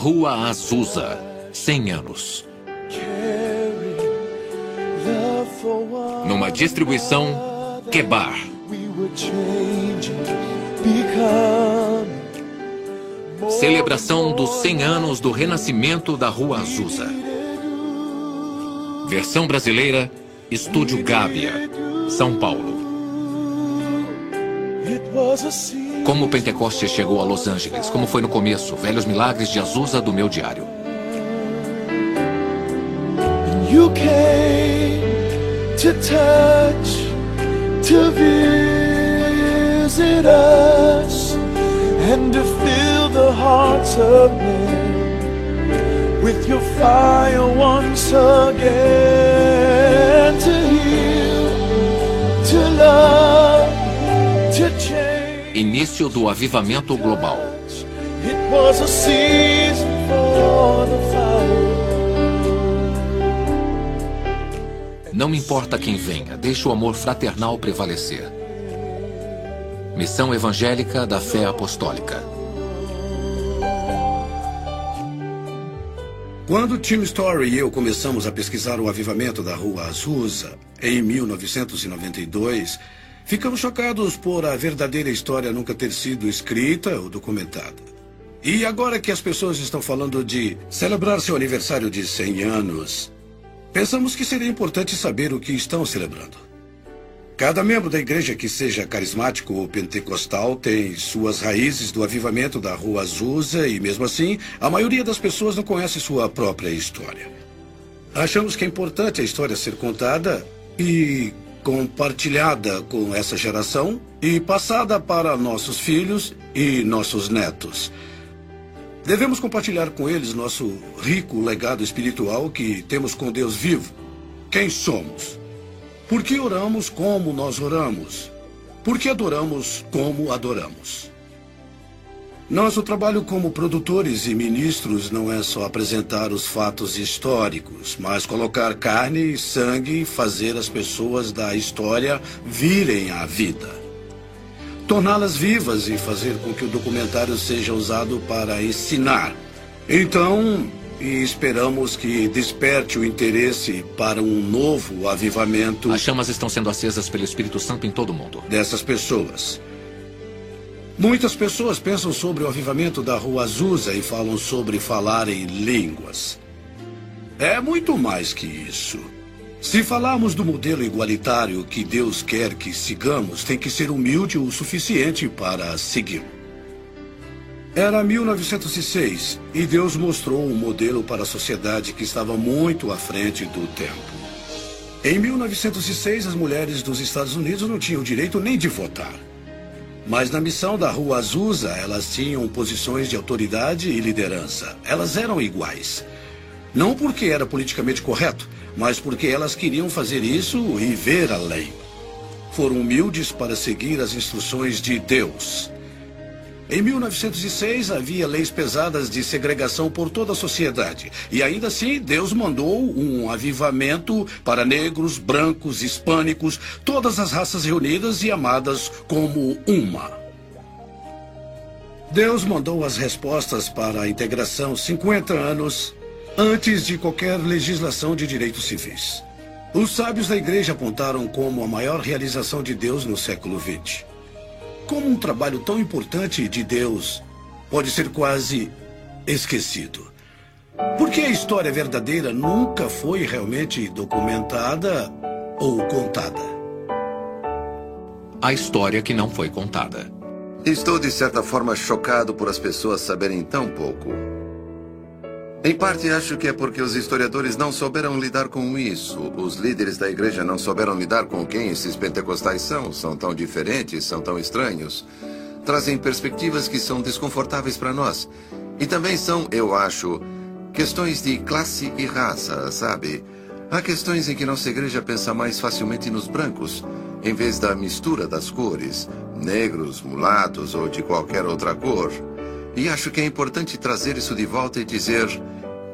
Rua Azusa, 100 anos. Numa distribuição Kebar. Celebração dos 100 anos do renascimento da Rua Azusa. Versão brasileira, Estúdio Gávea, São Paulo. Como o Pentecostes chegou a Los Angeles, como foi no começo, velhos milagres de Azusa do meu diário. You came to touch, to visit us, and to fill the hearts of men with your fire once again, to heal, to love. Início do avivamento global. Não importa quem venha, deixe o amor fraternal prevalecer. Missão Evangélica da Fé Apostólica. Quando Tim Story e eu começamos a pesquisar o avivamento da Rua Azusa, em 1992, ficamos chocados por a verdadeira história nunca ter sido escrita ou documentada. E agora que as pessoas estão falando de celebrar seu aniversário de 100 anos, Pensamos que seria importante saber o que estão celebrando. Cada membro da igreja que seja carismático ou pentecostal tem suas raízes do avivamento da Rua Azusa e, mesmo assim, a maioria das pessoas não conhece sua própria história. Achamos que é importante a história ser contada e compartilhada com essa geração e passada para nossos filhos e nossos netos. Devemos compartilhar com eles nosso rico legado espiritual que temos com Deus vivo. Quem somos? Por que oramos como nós oramos? Por que adoramos como adoramos? Nosso trabalho como produtores e ministros não é só apresentar os fatos históricos, mas colocar carne e sangue e fazer as pessoas da história virem à vida torná-las vivas e fazer com que o documentário seja usado para ensinar. Então, e esperamos que desperte o interesse para um novo avivamento. As chamas estão sendo acesas pelo Espírito Santo em todo o mundo. Dessas pessoas. Muitas pessoas pensam sobre o avivamento da Rua Azusa e falam sobre falar em línguas. É muito mais que isso. Se falarmos do modelo igualitário que Deus quer que sigamos, tem que ser humilde o suficiente para segui-lo. Era 1906 e Deus mostrou um modelo para a sociedade que estava muito à frente do tempo. Em 1906, as mulheres dos Estados Unidos não tinham direito nem de votar. Mas na missão da Rua Azusa, elas tinham posições de autoridade e liderança. Elas eram iguais. Não porque era politicamente correto, mas porque elas queriam fazer isso e ver além. Foram humildes para seguir as instruções de Deus. Em 1906 havia leis pesadas de segregação por toda a sociedade. E ainda assim, Deus mandou um avivamento para negros, brancos, hispânicos, todas as raças reunidas e amadas como uma. Deus mandou as respostas para a integração 50 anos antes de qualquer legislação de direitos civis. Os sábios da igreja apontaram como a maior realização de Deus no século XX. Como um trabalho tão importante de Deus pode ser quase esquecido. Porque a história verdadeira nunca foi realmente documentada ou contada. A história que não foi contada. Estou, de certa forma, chocado por as pessoas saberem tão pouco. Em parte, acho que é porque os historiadores não souberam lidar com isso. Os líderes da igreja não souberam lidar com quem esses pentecostais são. São tão diferentes, são tão estranhos. Trazem perspectivas que são desconfortáveis para nós. E também são, eu acho, questões de classe e raça, sabe? Há questões em que nossa igreja pensa mais facilmente nos brancos, em vez da mistura das cores, negros, mulatos ou de qualquer outra cor. E acho que é importante trazer isso de volta e dizer: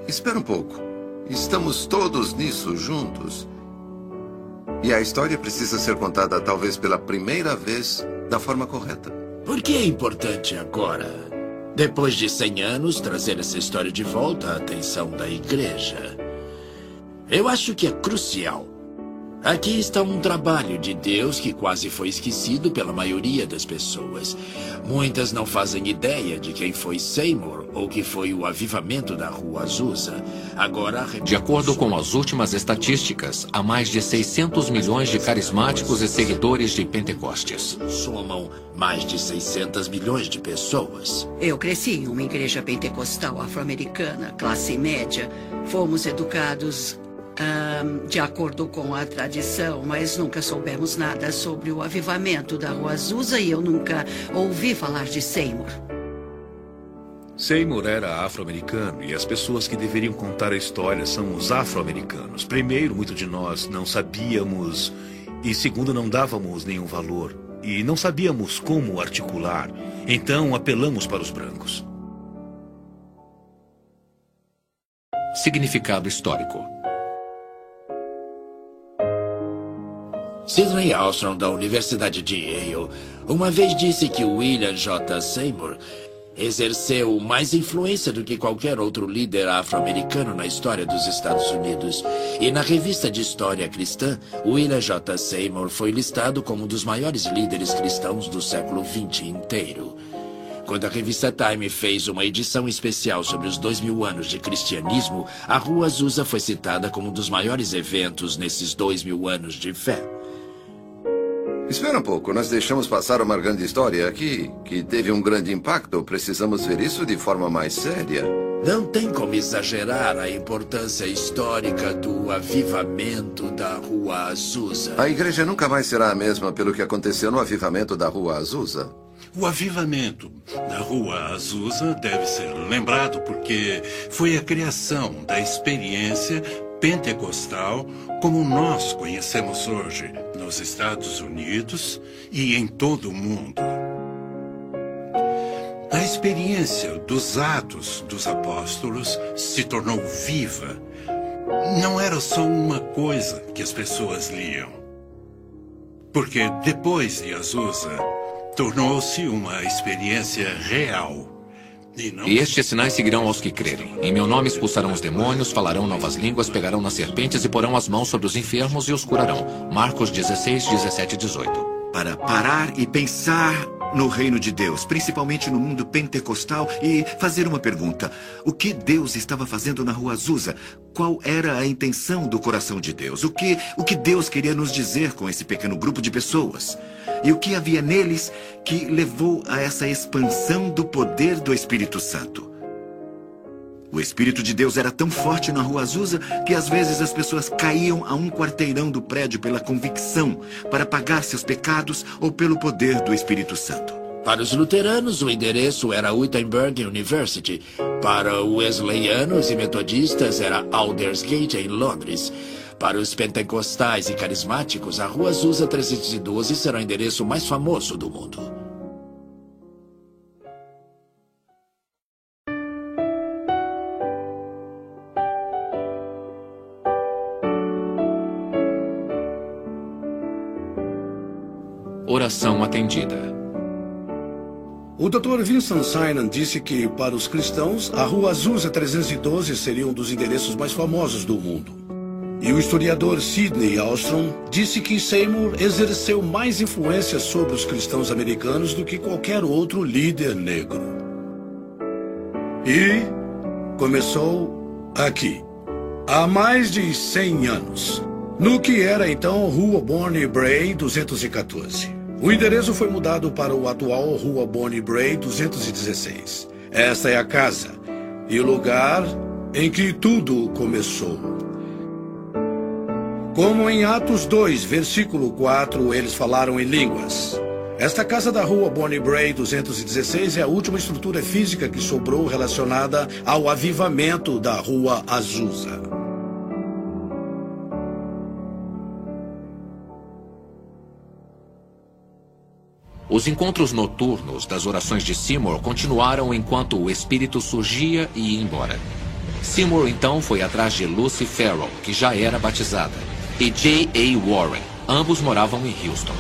espera um pouco, estamos todos nisso juntos. E a história precisa ser contada, talvez pela primeira vez, da forma correta. Por que é importante agora? Depois de 100 anos, trazer essa história de volta à atenção da igreja. Eu acho que é crucial. Aqui está um trabalho de Deus que quase foi esquecido pela maioria das pessoas. Muitas não fazem ideia de quem foi Seymour ou que foi o avivamento da Rua Azusa. Agora, de acordo com as últimas estatísticas, há mais de 600 milhões de carismáticos e seguidores de Pentecostes. Somam mais de 600 milhões de pessoas. Eu cresci em uma igreja pentecostal afro-americana, classe média. Fomos educados de acordo com a tradição, mas nunca soubemos nada sobre o avivamento da Rua Azusa e eu nunca ouvi falar de Seymour. Seymour era afro-americano e as pessoas que deveriam contar a história são os afro-americanos. Primeiro, muito de nós não sabíamos e segundo, não dávamos nenhum valor e não sabíamos como articular. Então, apelamos para os brancos. Significado histórico Sidney Armstrong, da Universidade de Yale, uma vez disse que William J. Seymour exerceu mais influência do que qualquer outro líder afro-americano na história dos Estados Unidos. E na revista de História Cristã, William J. Seymour foi listado como um dos maiores líderes cristãos do século XX inteiro. Quando a revista Time fez uma edição especial sobre os dois mil anos de cristianismo, a Rua Azusa foi citada como um dos maiores eventos nesses dois mil anos de fé. Espera um pouco, nós deixamos passar uma grande história aqui, que teve um grande impacto. Precisamos ver isso de forma mais séria. Não tem como exagerar a importância histórica do avivamento da Rua Azusa. A igreja nunca mais será a mesma pelo que aconteceu no avivamento da Rua Azusa. O avivamento da Rua Azusa deve ser lembrado porque foi a criação da experiência pentecostal como nós conhecemos hoje nos Estados Unidos e em todo o mundo. A experiência dos Atos dos Apóstolos se tornou viva. Não era só uma coisa que as pessoas liam. Porque depois de Azusa, tornou-se uma experiência real e estes sinais seguirão aos que crerem. Em meu nome expulsarão os demônios, falarão novas línguas, pegarão nas serpentes e porão as mãos sobre os enfermos e os curarão. Marcos 16, 17 e 18. Para parar e pensar no reino de Deus, principalmente no mundo pentecostal, e fazer uma pergunta: o que Deus estava fazendo na Rua Azusa? Qual era a intenção do coração de Deus? O que, o que Deus queria nos dizer com esse pequeno grupo de pessoas? E o que havia neles que levou a essa expansão do poder do Espírito Santo? O Espírito de Deus era tão forte na Rua Azusa que às vezes as pessoas caíam a um quarteirão do prédio pela convicção para pagar seus pecados ou pelo poder do Espírito Santo. Para os luteranos, o endereço era Wittenberg University. Para os wesleyanos e metodistas, era Aldersgate, em Londres. Para os pentecostais e carismáticos, a Rua Azusa 312 será o endereço mais famoso do mundo. Oração atendida. O Dr. Vincent Sinan disse que, para os cristãos, a Rua Azusa 312 seria um dos endereços mais famosos do mundo. E o historiador Sidney Alstrom disse que Seymour exerceu mais influência sobre os cristãos americanos do que qualquer outro líder negro. E começou aqui, há mais de 100 anos, no que era então Rua Bonnie Bray 214. O endereço foi mudado para o atual Rua Bonnie Bray 216. Esta é a casa e o lugar em que tudo começou. Como em Atos 2, versículo 4, eles falaram em línguas. Esta casa da rua Bonnie Bray 216 é a última estrutura física que sobrou relacionada ao avivamento da rua Azusa. Os encontros noturnos das orações de Seymour continuaram enquanto o espírito surgia e ia embora. Seymour então foi atrás de Lucy Farrell, que já era batizada, e J. A. Warren. Ambos moravam em Houston.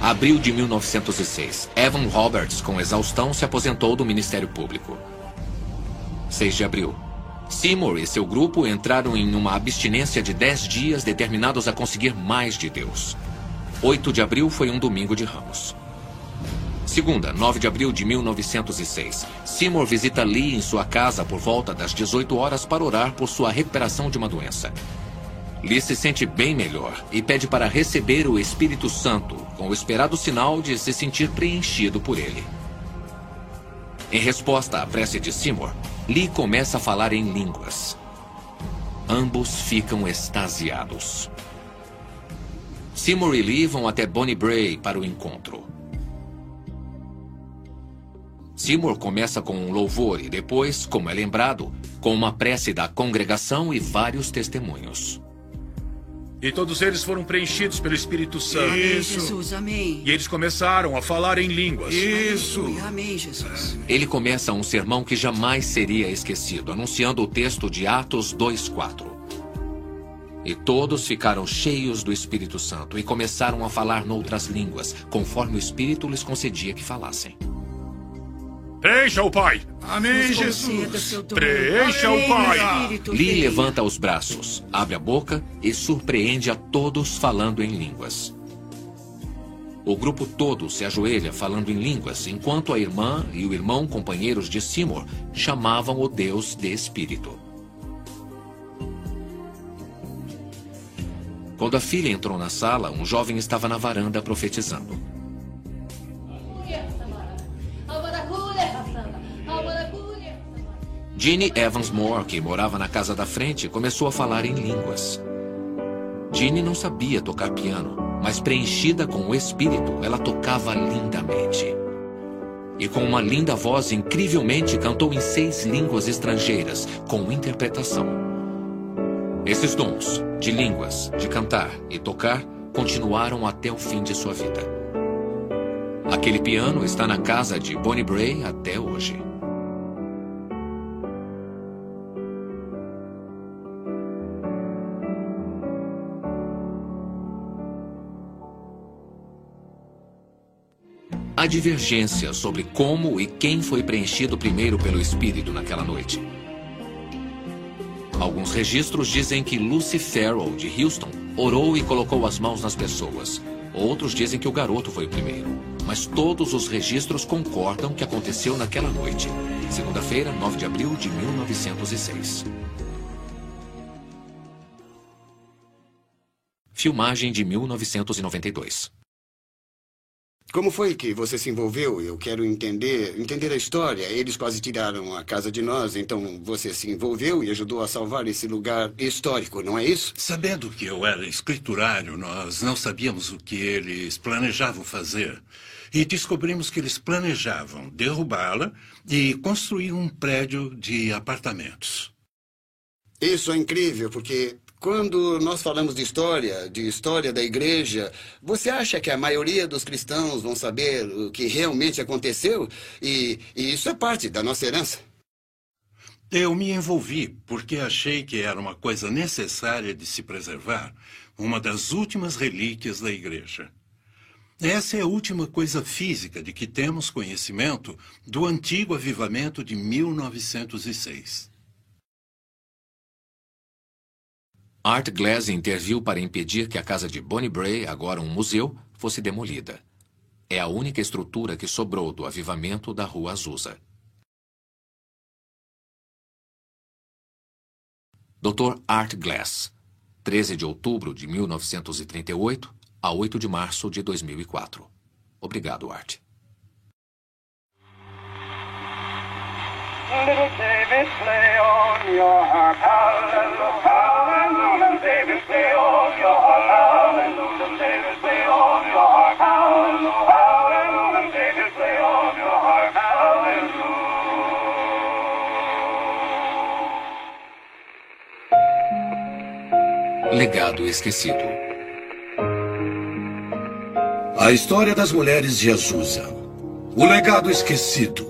Abril de 1906. Evan Roberts, com exaustão, se aposentou do Ministério Público. 6 de abril. Seymour e seu grupo entraram em uma abstinência de 10 dias determinados a conseguir mais de Deus. 8 de abril foi um domingo de ramos. Segunda, 9 de abril de 1906. Seymour visita Lee em sua casa por volta das 18 horas para orar por sua recuperação de uma doença. Lee se sente bem melhor e pede para receber o Espírito Santo, com o esperado sinal de se sentir preenchido por ele. Em resposta à prece de Seymour, Lee começa a falar em línguas. Ambos ficam extasiados. Seymour e Lee vão até Bonnie Bray para o encontro. Seymour começa com um louvor e depois, como é lembrado, com uma prece da congregação e vários testemunhos. E todos eles foram preenchidos pelo Espírito Santo. Amém, Jesus, amém. E eles começaram a falar em línguas. Isso. Amém, Jesus. Ele começa um sermão que jamais seria esquecido, anunciando o texto de Atos 2:4. E todos ficaram cheios do Espírito Santo e começaram a falar noutras línguas, conforme o Espírito lhes concedia que falassem. Preencha o Pai. Amém, Jesus. Preencha o Pai. Lee levanta os braços, abre a boca e surpreende a todos falando em línguas. O grupo todo se ajoelha falando em línguas, enquanto a irmã e o irmão companheiros de Seymour chamavam o Deus de Espírito. Quando a filha entrou na sala, um jovem estava na varanda profetizando. Ginny Evans Moore, que morava na casa da frente, começou a falar em línguas. Ginny não sabia tocar piano, mas preenchida com o espírito, ela tocava lindamente. E com uma linda voz, incrivelmente cantou em seis línguas estrangeiras, com interpretação. Esses dons, de línguas, de cantar e tocar, continuaram até o fim de sua vida. Aquele piano está na casa de Bonnie Bray até hoje. Há divergência sobre como e quem foi preenchido primeiro pelo Espírito naquela noite. Alguns registros dizem que Lucy Farrell, de Houston, orou e colocou as mãos nas pessoas. Outros dizem que o garoto foi o primeiro. Mas todos os registros concordam que aconteceu naquela noite, segunda-feira, 9 de abril de 1906. Filmagem de 1992. Como foi que você se envolveu? Eu quero entender, entender a história. Eles quase tiraram a casa de nós, então você se envolveu e ajudou a salvar esse lugar histórico, não é isso? Sabendo que eu era escriturário, nós não sabíamos o que eles planejavam fazer. E descobrimos que eles planejavam derrubá-la e construir um prédio de apartamentos. Isso é incrível, porque quando nós falamos de história, de história da igreja, você acha que a maioria dos cristãos vão saber o que realmente aconteceu? E, e, isso é parte da nossa herança. Eu me envolvi porque achei que era uma coisa necessária de se preservar, uma das últimas relíquias da igreja. Essa é a última coisa física de que temos conhecimento do antigo avivamento de 1906. Art Glass interviu para impedir que a casa de Bonnie Bray, agora um museu, fosse demolida. É a única estrutura que sobrou do avivamento da Rua Azusa. Dr. Art Glass, 13 de outubro de 1938 a 8 de março de 2004. Obrigado, Art. Little David, play on your harp, hallelujah. Legado esquecido. A história das mulheres de Azusa. O legado esquecido.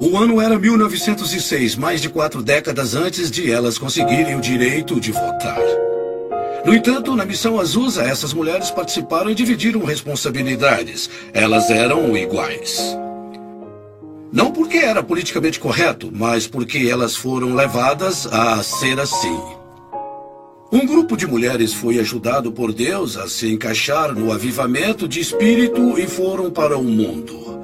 O ano era 1906, mais de quatro décadas antes de elas conseguirem o direito de votar. No entanto, na missão Azusa, essas mulheres participaram e dividiram responsabilidades. Elas eram iguais. Não porque era politicamente correto, mas porque elas foram levadas a ser assim. Um grupo de mulheres foi ajudado por Deus a se encaixar no avivamento de espírito e foram para o mundo.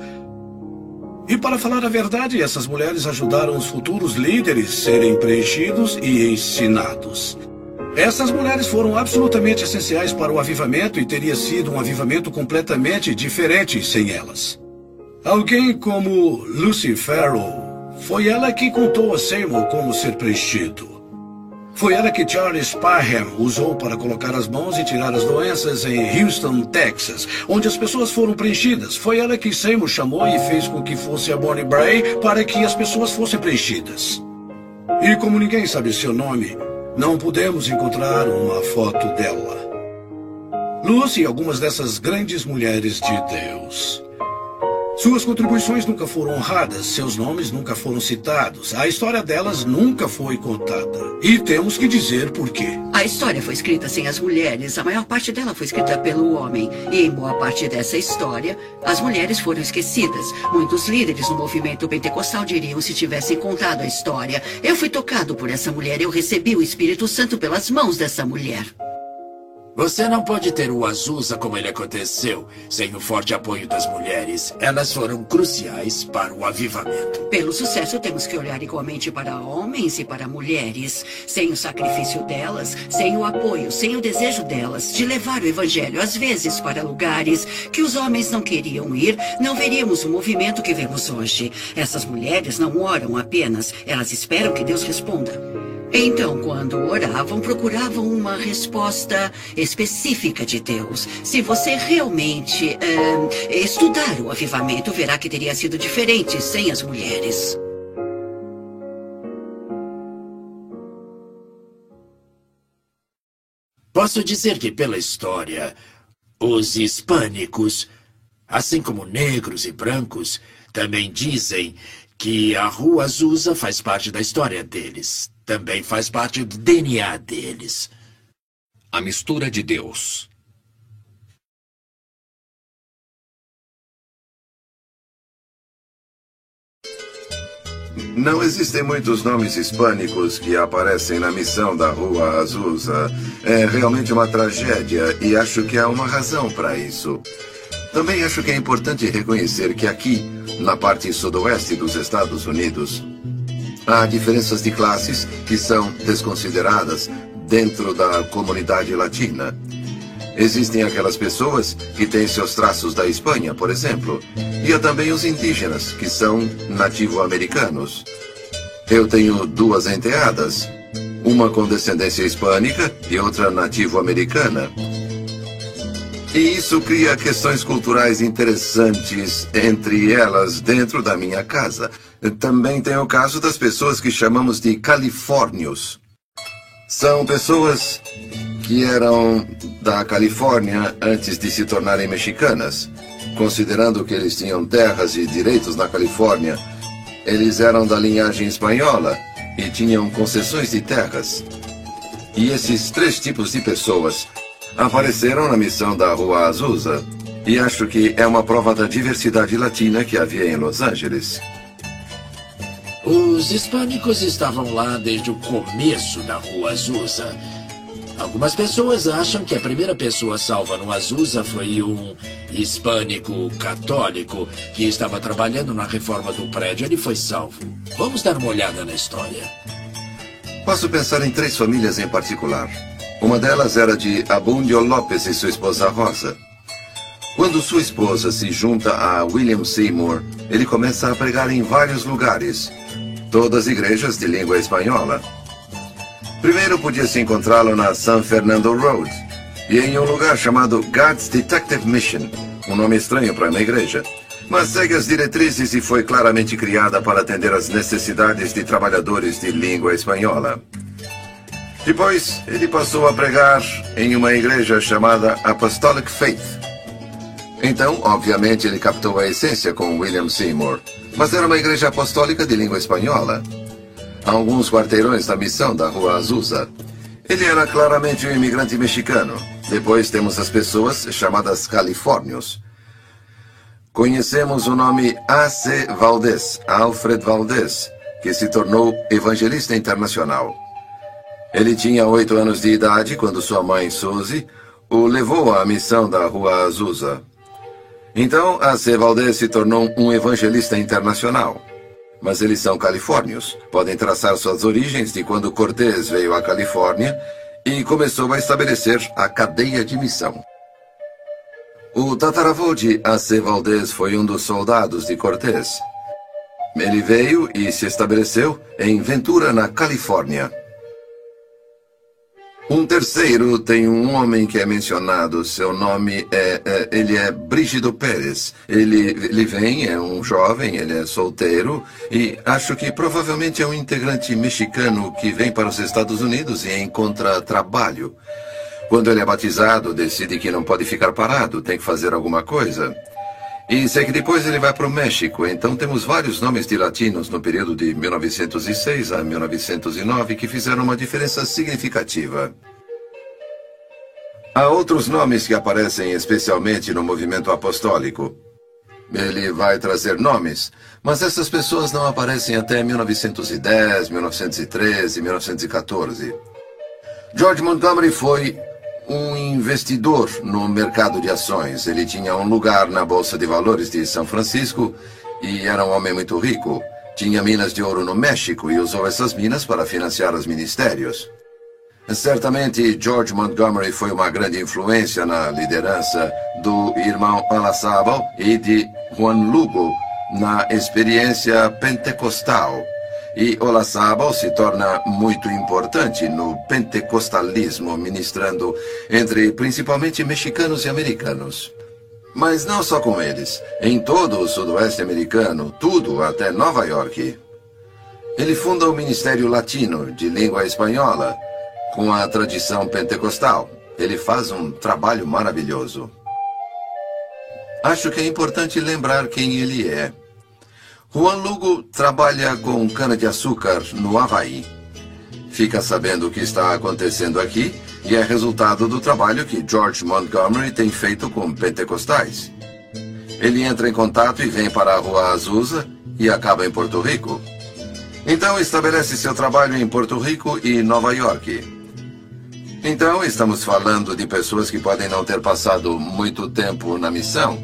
E para falar a verdade, essas mulheres ajudaram os futuros líderes a serem preenchidos e ensinados. Essas mulheres foram absolutamente essenciais para o avivamento e teria sido um avivamento completamente diferente sem elas. Alguém como Lucy Farrell, foi ela que contou a Seymour como ser preenchido. Foi ela que Charles Parham usou para colocar as mãos e tirar as doenças em Houston, Texas, onde as pessoas foram preenchidas. Foi ela que Seymour chamou e fez com que fosse a Bonnie Bray para que as pessoas fossem preenchidas. E como ninguém sabe seu nome, não pudemos encontrar uma foto dela. Lucy e algumas dessas grandes mulheres de Deus. Suas contribuições nunca foram honradas, seus nomes nunca foram citados, a história delas nunca foi contada. E temos que dizer por quê. A história foi escrita sem as mulheres, a maior parte dela foi escrita pelo homem. E em boa parte dessa história, as mulheres foram esquecidas. Muitos líderes no movimento pentecostal diriam se tivessem contado a história. Eu fui tocado por essa mulher, eu recebi o Espírito Santo pelas mãos dessa mulher. Você não pode ter o Azusa como ele aconteceu, sem o forte apoio das mulheres. Elas foram cruciais para o avivamento. Pelo sucesso, temos que olhar igualmente para homens e para mulheres. Sem o sacrifício delas, sem o apoio, sem o desejo delas de levar o evangelho, às vezes, para lugares que os homens não queriam ir, não veríamos o movimento que vemos hoje. Essas mulheres não oram apenas, elas esperam que Deus responda. Então, quando oravam, procuravam uma resposta específica de Deus. Se você realmente estudar o avivamento, verá que teria sido diferente sem as mulheres. Posso dizer que, pela história, os hispânicos, assim como negros e brancos, também dizem que a Rua Azusa faz parte da história deles também faz parte do DNA deles. A mistura de Deus. Não existem muitos nomes hispânicos que aparecem na missão da Rua Azusa. É realmente uma tragédia e acho que há uma razão para isso. Também acho que é importante reconhecer que aqui, na parte sudoeste dos Estados Unidos, Há diferenças de classes que são desconsideradas dentro da comunidade latina. Existem aquelas pessoas que têm seus traços da Espanha, por exemplo, e há também os indígenas, que são nativo-americanos. Eu tenho duas enteadas, uma com descendência hispânica e outra nativo-americana. E isso cria questões culturais interessantes entre elas dentro da minha casa. Também tem o caso das pessoas que chamamos de califórnios. São pessoas que eram da Califórnia antes de se tornarem mexicanas. Considerando que eles tinham terras e direitos na Califórnia, eles eram da linhagem espanhola e tinham concessões de terras. E esses três tipos de pessoas apareceram na missão da Rua Azusa. E acho que é uma prova da diversidade latina que havia em Los Angeles. Os hispânicos estavam lá desde o começo da Rua Azusa. Algumas pessoas acham que a primeira pessoa salva no Azusa foi um hispânico católico que estava trabalhando na reforma do prédio. Ele foi salvo. Vamos dar uma olhada na história. Posso pensar em três famílias em particular. Uma delas era de Abundio Lopes e sua esposa Rosa. Quando sua esposa se junta a William Seymour, ele começa a pregar em vários lugares, todas igrejas de língua espanhola. Primeiro podia-se encontrá-lo na San Fernando Road e em um lugar chamado God's Detective Mission, um nome estranho para uma igreja, mas segue as diretrizes e foi claramente criada para atender às necessidades de trabalhadores de língua espanhola. Depois, ele passou a pregar em uma igreja chamada Apostolic Faith. Então, obviamente, ele captou a essência com William Seymour mas era uma igreja apostólica de língua espanhola. A alguns quarteirões da missão da Rua Azusa. Ele era claramente um imigrante mexicano. Depois temos as pessoas chamadas califórnios. Conhecemos o nome A.C. Valdez, Alfred Valdez, que se tornou evangelista internacional. Ele tinha oito anos de idade quando sua mãe, Suzy, o levou à missão da Rua Azusa. Então, A.C. Valdez se tornou um evangelista internacional. Mas eles são califórnios. Podem traçar suas origens de quando Cortés veio à Califórnia e começou a estabelecer a cadeia de missão. O tataravô de A.C. Valdez foi um dos soldados de Cortés. Ele veio e se estabeleceu em Ventura, na Califórnia. Um terceiro tem um homem que é mencionado. Seu nome é, é, ele é Brígido Pérez. Ele, ele vem, é um jovem, ele é solteiro e acho que provavelmente é um integrante mexicano que vem para os Estados Unidos e encontra trabalho. Quando ele é batizado, decide que não pode ficar parado, tem que fazer alguma coisa. E sei que depois ele vai para o México, então temos vários nomes de latinos no período de 1906 a 1909 que fizeram uma diferença significativa. Há outros nomes que aparecem especialmente no movimento apostólico. Ele vai trazer nomes, mas essas pessoas não aparecem até 1910, 1913, 1914. George Montgomery foi um investidor no mercado de ações. Ele tinha um lugar na Bolsa de Valores de São Francisco e era um homem muito rico. Tinha minas de ouro no México e usou essas minas para financiar os ministérios. Certamente, George Montgomery foi uma grande influência na liderança do irmão Alazábal e de Juan Lugo na experiência pentecostal e Olazábal se torna muito importante no pentecostalismo, ministrando entre principalmente mexicanos e americanos. Mas não só com eles. Em todo o sudoeste americano, tudo até Nova York. Ele funda o Ministério Latino de Língua Espanhola, com a tradição pentecostal. Ele faz um trabalho maravilhoso. Acho que é importante lembrar quem ele é. Juan Lugo trabalha com cana-de-açúcar no Havaí. Fica sabendo o que está acontecendo aqui e é resultado do trabalho que George Montgomery tem feito com pentecostais. Ele entra em contato e vem para a Rua Azusa e acaba em Porto Rico. Então estabelece seu trabalho em Porto Rico e Nova York. Então estamos falando de pessoas que podem não ter passado muito tempo na missão,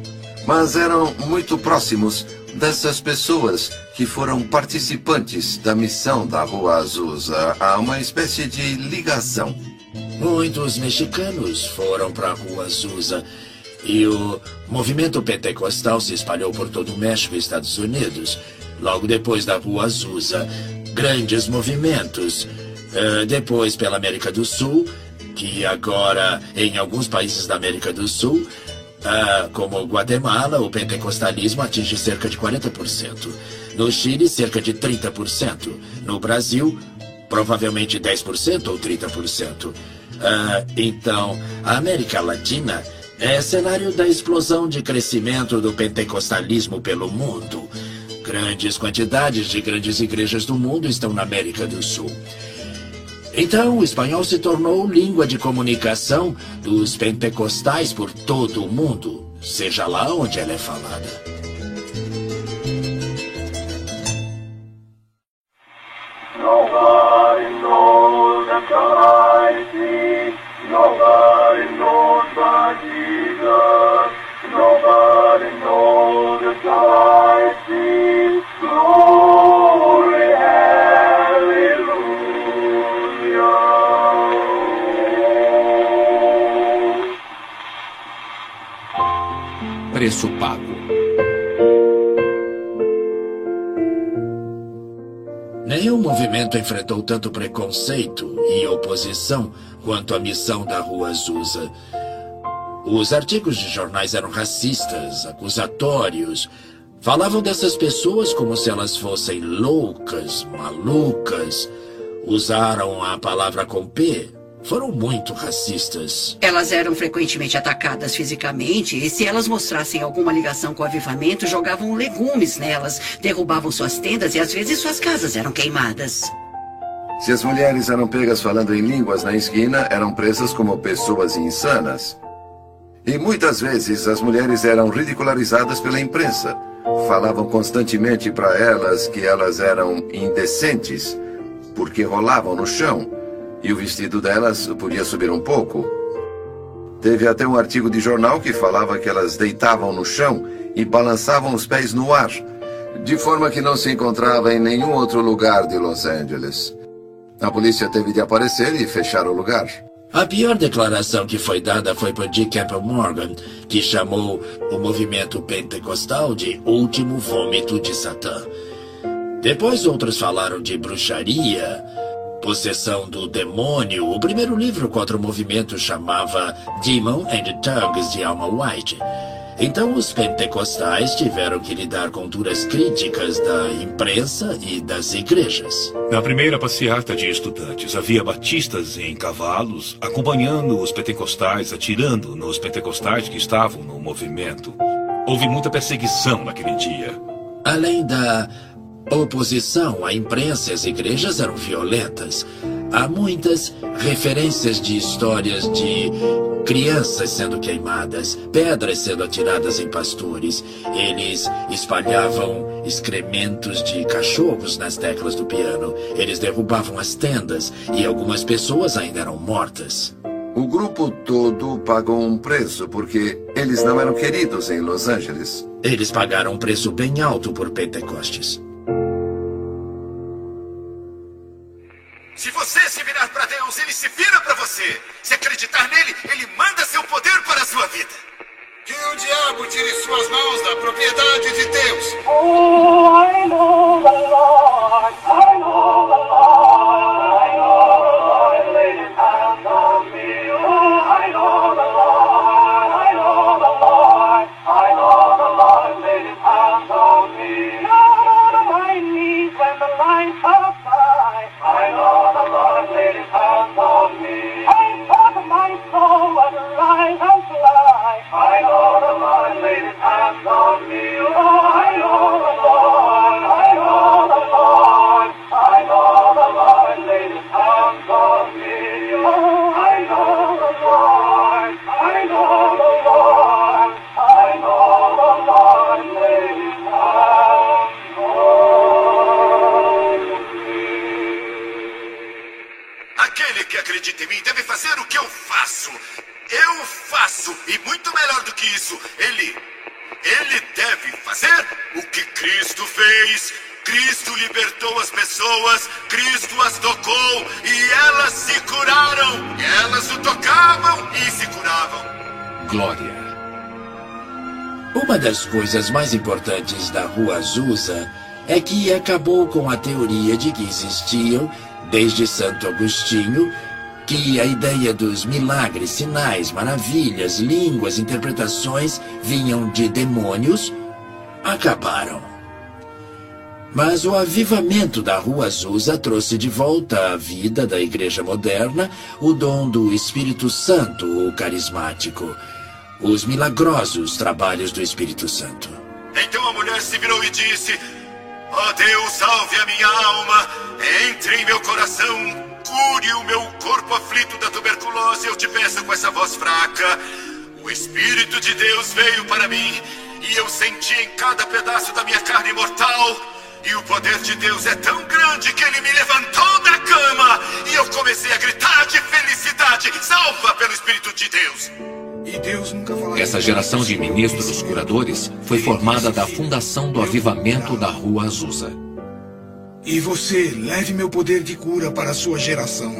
mas eram muito próximos dessas pessoas que foram participantes da missão da Rua Azusa. Há uma espécie de ligação. Muitos mexicanos foram para a Rua Azusa e o movimento pentecostal se espalhou por todo o México e Estados Unidos. Logo depois da Rua Azusa, grandes movimentos. Uh, depois pela América do Sul, que agora em alguns países da América do Sul ah, como Guatemala, o pentecostalismo atinge cerca de 40%. No Chile, cerca de 30%. No Brasil, provavelmente 10% ou 30%. Ah, então, a América Latina é cenário da explosão de crescimento do pentecostalismo pelo mundo. Grandes quantidades de grandes igrejas do mundo estão na América do Sul. Então, o espanhol se tornou língua de comunicação dos pentecostais por todo o mundo, seja lá onde ela é falada. Enfrentou tanto preconceito e oposição quanto a missão da Rua Azusa. Os artigos de jornais eram racistas, acusatórios. Falavam dessas pessoas como se elas fossem loucas, malucas. Usaram a palavra com P foram muito racistas. Elas eram frequentemente atacadas fisicamente e, se elas mostrassem alguma ligação com o avivamento, jogavam legumes nelas, derrubavam suas tendas e às vezes suas casas eram queimadas. Se as mulheres eram pegas falando em línguas na esquina, eram presas como pessoas insanas. E muitas vezes as mulheres eram ridicularizadas pela imprensa. Falavam constantemente para elas que elas eram indecentes, porque rolavam no chão e o vestido delas podia subir um pouco. Teve até um artigo de jornal que falava que elas deitavam no chão e balançavam os pés no ar, de forma que não se encontrava em nenhum outro lugar de Los Angeles. A polícia teve de aparecer e fechar o lugar. A pior declaração que foi dada foi por Dick Campbell Morgan, que chamou o movimento pentecostal de último vômito de Satã. Depois outros falaram de bruxaria, possessão do demônio. O primeiro livro contra o movimento chamava Demon and Tongues de Alma White. Então os pentecostais tiveram que lidar com duras críticas da imprensa e das igrejas. Na primeira passeata de estudantes, havia batistas em cavalos acompanhando os pentecostais, atirando nos pentecostais que estavam no movimento. Houve muita perseguição naquele dia. Além da oposição, a imprensa e as igrejas eram violentas. Há muitas referências de histórias de crianças sendo queimadas, pedras sendo atiradas em pastores. Eles espalhavam excrementos de cachorros nas teclas do piano. Eles derrubavam as tendas e algumas pessoas ainda eram mortas. O grupo todo pagou um preço porque eles não eram queridos em Los Angeles. Eles pagaram um preço bem alto por Pentecostes. Se você se virar para Deus, ele se vira para você. Se acreditar nele, ele manda seu poder para a sua vida. Que o diabo tire suas mãos da propriedade de Deus. Oh, I know the Lord. I know the Lord. E muito melhor do que isso, ele. Ele deve fazer o que Cristo fez. Cristo libertou as pessoas, Cristo as tocou e elas se curaram. Elas o tocavam e se curavam. Glória. Uma das coisas mais importantes da Rua Azusa é que acabou com a teoria de que existiam, desde Santo Agostinho, que a ideia dos milagres, sinais, maravilhas, línguas, interpretações vinham de demônios, acabaram. Mas o avivamento da Rua Azusa trouxe de volta à vida da igreja moderna o dom do Espírito Santo, o carismático, os milagrosos trabalhos do Espírito Santo. Então a mulher se virou e disse: Ó oh Deus, salve a minha alma, entre em meu coração, cure o meu corpo aflito da tuberculose. Eu te peço com essa voz fraca. O Espírito de Deus veio para mim e eu senti em cada pedaço da minha carne mortal. E o poder de Deus é tão grande que ele me levantou da cama e eu comecei a gritar de felicidade: salva pelo Espírito de Deus. E Deus nunca falaria. Essa geração de ministros curadores foi formada da fundação do avivamento da Rua Azusa. E você leve meu poder de cura para a sua geração.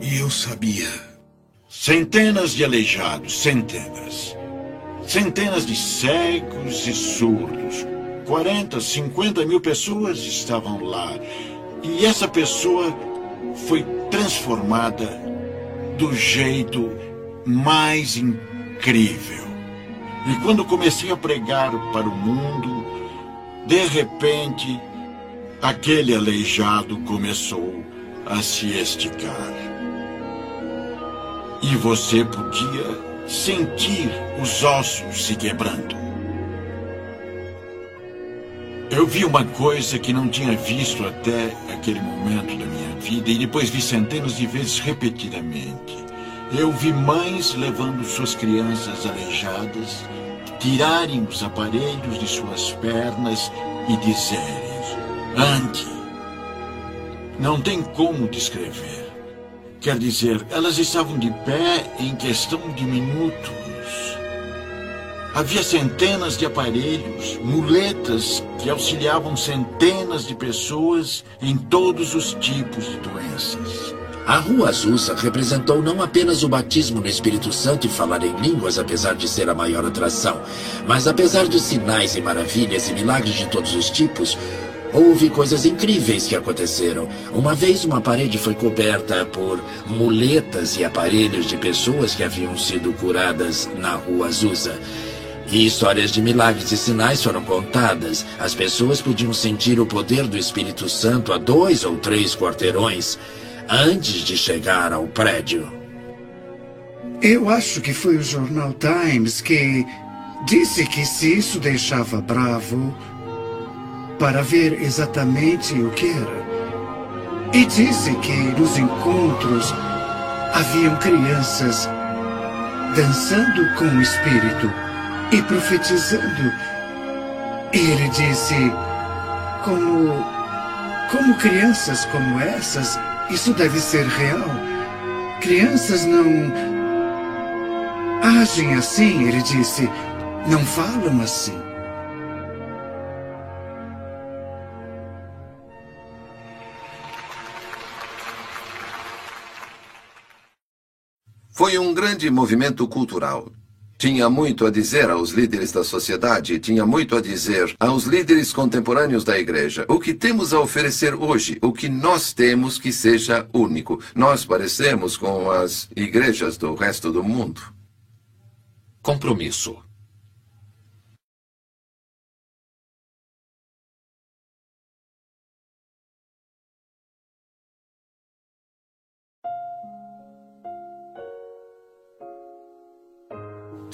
E eu sabia. Centenas de aleijados, centenas. Centenas de cegos e surdos. 40, 50 mil pessoas estavam lá. E essa pessoa foi transformada do jeito mais incrível. E quando comecei a pregar para o mundo, de repente, aquele aleijado começou a se esticar. E você podia sentir os ossos se quebrando. Eu vi uma coisa que não tinha visto até aquele momento da minha vida e depois vi centenas de vezes repetidamente. Eu vi mães levando suas crianças aleijadas, tirarem os aparelhos de suas pernas e dizerem: ande. Não tem como descrever. Quer dizer, elas estavam de pé em questão de minutos. Havia centenas de aparelhos, muletas que auxiliavam centenas de pessoas em todos os tipos de doenças. A Rua Azusa representou não apenas o batismo no Espírito Santo e falar em línguas, apesar de ser a maior atração, mas apesar dos sinais e maravilhas e milagres de todos os tipos, houve coisas incríveis que aconteceram. Uma vez uma parede foi coberta por muletas e aparelhos de pessoas que haviam sido curadas na Rua Azusa. E histórias de milagres e sinais foram contadas. As pessoas podiam sentir o poder do Espírito Santo a dois ou três quarteirões antes de chegar ao prédio. Eu acho que foi o jornal Times que disse que se isso deixava bravo para ver exatamente o que era. E disse que nos encontros haviam crianças dançando com o espírito e profetizando. E ele disse: como, como crianças como essas, isso deve ser real. Crianças não agem assim, ele disse. Não falam assim. Foi um grande movimento cultural. Tinha muito a dizer aos líderes da sociedade, tinha muito a dizer aos líderes contemporâneos da igreja. O que temos a oferecer hoje, o que nós temos que seja único. Nós parecemos com as igrejas do resto do mundo. Compromisso.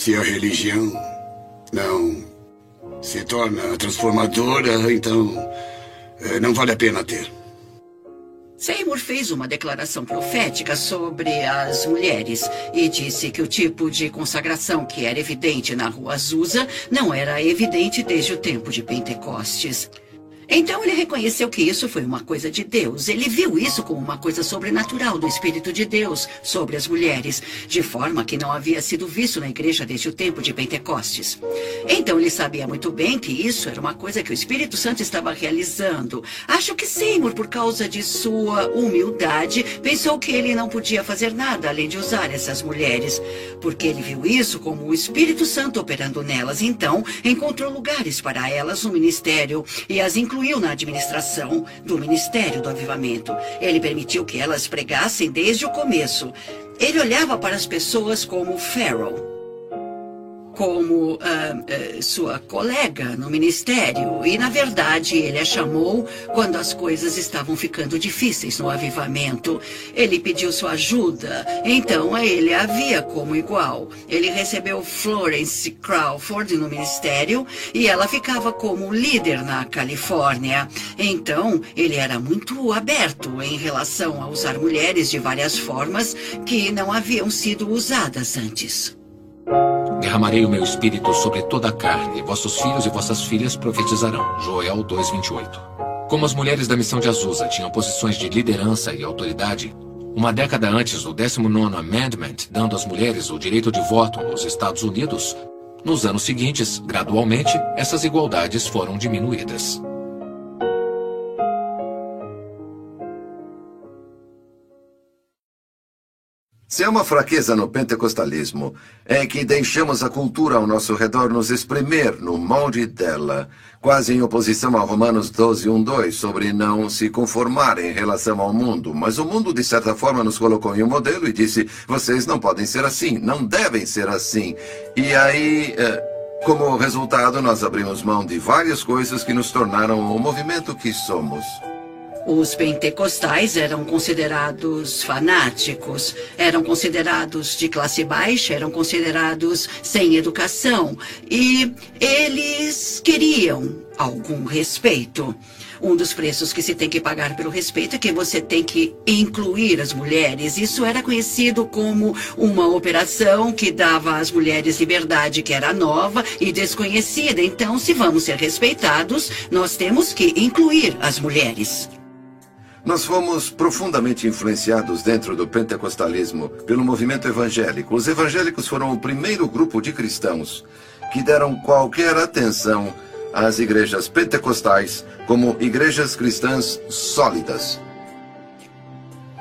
Se a religião não se torna transformadora, então eh, não vale a pena ter. Seymour fez uma declaração profética sobre as mulheres e disse que o tipo de consagração que era evidente na Rua Azusa não era evidente desde o tempo de Pentecostes. Então ele reconheceu que isso foi uma coisa de Deus. Ele viu isso como uma coisa sobrenatural do Espírito de Deus sobre as mulheres, de forma que não havia sido visto na igreja desde o tempo de Pentecostes. Então ele sabia muito bem que isso era uma coisa que o Espírito Santo estava realizando. Acho que Seymour, por causa de sua humildade, pensou que ele não podia fazer nada além de usar essas mulheres, porque ele viu isso como o Espírito Santo operando nelas. Então encontrou lugares para elas no ministério e as incluiu incluiu na administração do Ministério do Avivamento. Ele permitiu que elas pregassem desde o começo. Ele olhava para as pessoas como Pharaoh como uh, uh, sua colega no ministério e, na verdade, ele a chamou quando as coisas estavam ficando difíceis no avivamento. Ele pediu sua ajuda, então ele a via como igual. Ele recebeu Florence Crawford no ministério e ela ficava como líder na Califórnia. Então, ele era muito aberto em relação a usar mulheres de várias formas que não haviam sido usadas antes. Derramarei o meu espírito sobre toda a carne, vossos filhos e vossas filhas profetizarão. Joel 2:28. Como as mulheres da missão de Azusa tinham posições de liderança e autoridade, uma década antes do 19 Amendment, dando às mulheres o direito de voto nos Estados Unidos, nos anos seguintes, gradualmente, essas igualdades foram diminuídas. Se há uma fraqueza no pentecostalismo, é que deixamos a cultura ao nosso redor nos espremer no molde dela, quase em oposição a Romanos 12, 1, 2, sobre não se conformar em relação ao mundo. Mas o mundo, de certa forma, nos colocou em um modelo e disse: vocês não podem ser assim, não devem ser assim. E aí. Eh, como resultado, nós abrimos mão de várias coisas que nos tornaram o movimento que somos. Os pentecostais eram considerados fanáticos, eram considerados de classe baixa, eram considerados sem educação e eles queriam algum respeito. Um dos preços que se tem que pagar pelo respeito é que você tem que incluir as mulheres. Isso era conhecido como uma operação que dava às mulheres liberdade, que era nova e desconhecida. Então, se vamos ser respeitados, nós temos que incluir as mulheres. Nós fomos profundamente influenciados dentro do pentecostalismo pelo movimento evangélico. Os evangélicos foram o primeiro grupo de cristãos que deram qualquer atenção às igrejas pentecostais como igrejas cristãs sólidas.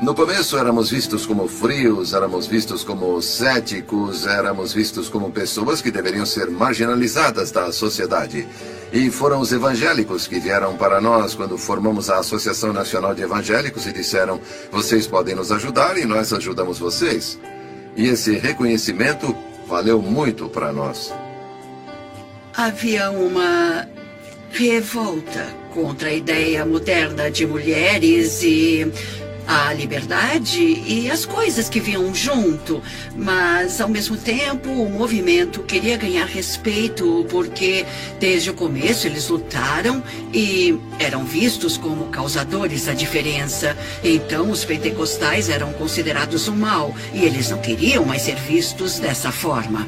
No começo éramos vistos como frios, éramos vistos como céticos, éramos vistos como pessoas que deveriam ser marginalizadas da sociedade. E foram os evangélicos que vieram para nós quando formamos a Associação Nacional de Evangélicos e disseram: vocês podem nos ajudar e nós ajudamos vocês. E esse reconhecimento valeu muito para nós. Havia uma revolta contra a ideia moderna de mulheres e a liberdade e as coisas que vinham junto, mas ao mesmo tempo o movimento queria ganhar respeito porque desde o começo eles lutaram e eram vistos como causadores da diferença. Então os pentecostais eram considerados um mal e eles não queriam mais ser vistos dessa forma.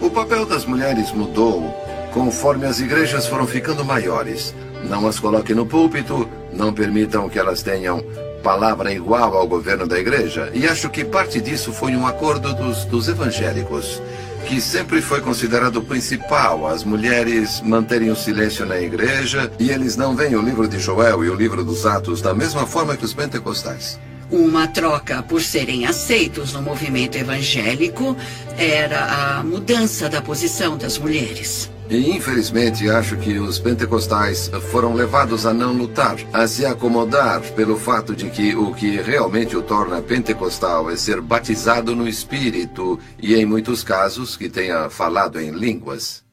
O papel das mulheres mudou conforme as igrejas foram ficando maiores. Não as coloque no púlpito, não permitam que elas tenham palavra igual ao governo da igreja, e acho que parte disso foi um acordo dos, dos evangélicos, que sempre foi considerado o principal, as mulheres manterem o silêncio na igreja, e eles não veem o livro de Joel e o livro dos Atos da mesma forma que os pentecostais. Uma troca por serem aceitos no movimento evangélico era a mudança da posição das mulheres. E infelizmente acho que os pentecostais foram levados a não lutar, a se acomodar pelo fato de que o que realmente o torna pentecostal é ser batizado no Espírito e, em muitos casos, que tenha falado em línguas.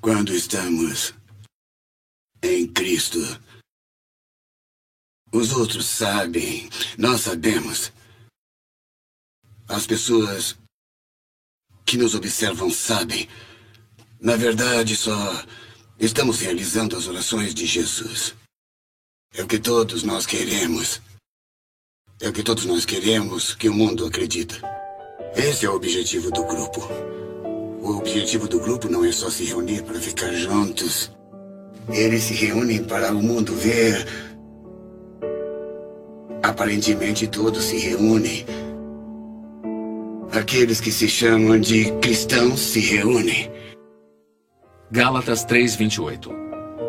Quando estamos em Cristo, os outros sabem, nós sabemos. As pessoas que nos observam sabem. Na verdade, só estamos realizando as orações de Jesus. É o que todos nós queremos. É o que todos nós queremos que o mundo acredita. Esse é o objetivo do grupo. O objetivo do grupo não é só se reunir para ficar juntos. Eles se reúnem para o mundo ver. Aparentemente todos se reúnem Aqueles que se chamam de cristãos se reúnem. Gálatas 3:28.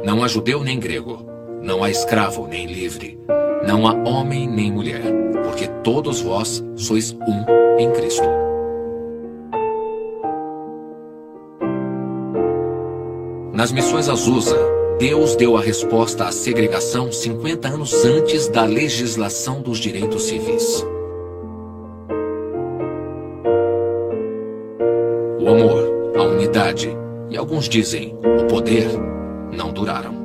Não há judeu nem grego, não há escravo nem livre, não há homem nem mulher, porque todos vós sois um em Cristo. Nas missões Azusa, Deus deu a resposta à segregação 50 anos antes da legislação dos direitos civis. O amor, a unidade e alguns dizem o poder não duraram.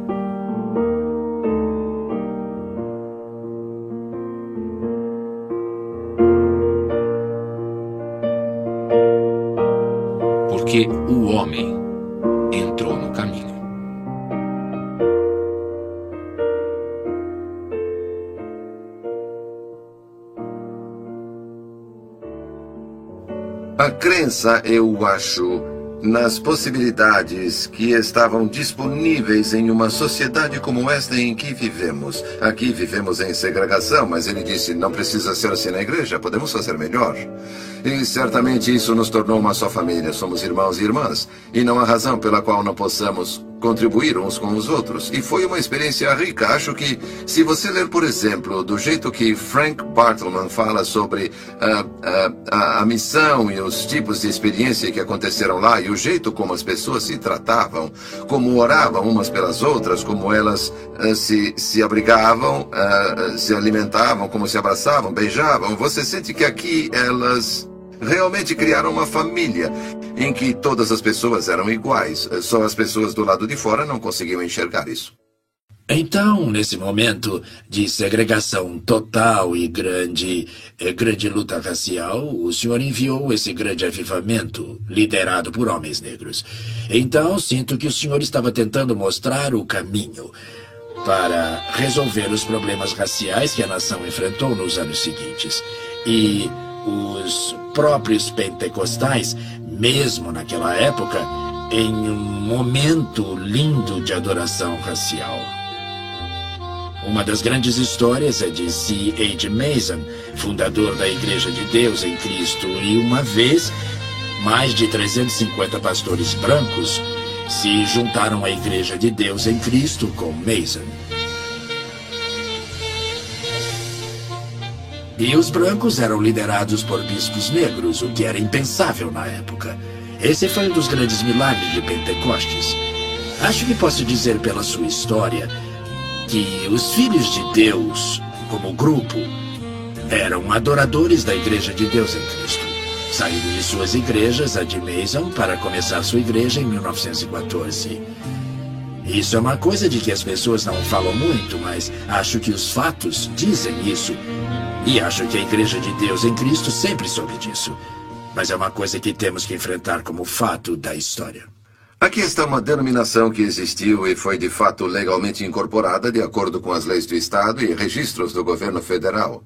A crença, eu acho, nas possibilidades que estavam disponíveis em uma sociedade como esta em que vivemos. Aqui vivemos em segregação, mas ele disse: não precisa ser assim na igreja, podemos fazer melhor. E certamente isso nos tornou uma só família, somos irmãos e irmãs, e não há razão pela qual não possamos contribuir uns com os outros. E foi uma experiência rica. Acho que, se você ler, por exemplo, do jeito que Frank Bartleman fala sobre uh, uh, a, a missão e os tipos de experiência que aconteceram lá, e o jeito como as pessoas se tratavam, como oravam umas pelas outras, como elas uh, se, se abrigavam, se alimentavam, como se abraçavam, beijavam, você sente que aqui elas realmente criaram uma família em que todas as pessoas eram iguais, só as pessoas do lado de fora não conseguiam enxergar isso. Então, nesse momento de segregação total e grande, eh, grande luta racial, o senhor enviou esse grande avivamento, liderado por homens negros. Então, sinto que o senhor estava tentando mostrar o caminho para resolver os problemas raciais que a nação enfrentou nos anos seguintes. E os próprios pentecostais, mesmo naquela época, em um momento lindo de adoração racial. Uma das grandes histórias é de C. H. Mason, fundador da Igreja de Deus em Cristo, e uma vez mais de 350 pastores brancos se juntaram à Igreja de Deus em Cristo com Mason. E os brancos eram liderados por bispos negros, o que era impensável na época. Esse foi um dos grandes milagres de Pentecostes. Acho que posso dizer pela sua história que os filhos de Deus, como grupo, eram adoradores da Igreja de Deus em Cristo. Saíram de suas igrejas, a de Mason, para começar sua igreja em 1914. Isso é uma coisa de que as pessoas não falam muito, mas acho que os fatos dizem isso. E acho que a Igreja de Deus em Cristo sempre soube disso. Mas é uma coisa que temos que enfrentar como fato da história. Aqui está uma denominação que existiu e foi de fato legalmente incorporada de acordo com as leis do Estado e registros do governo federal.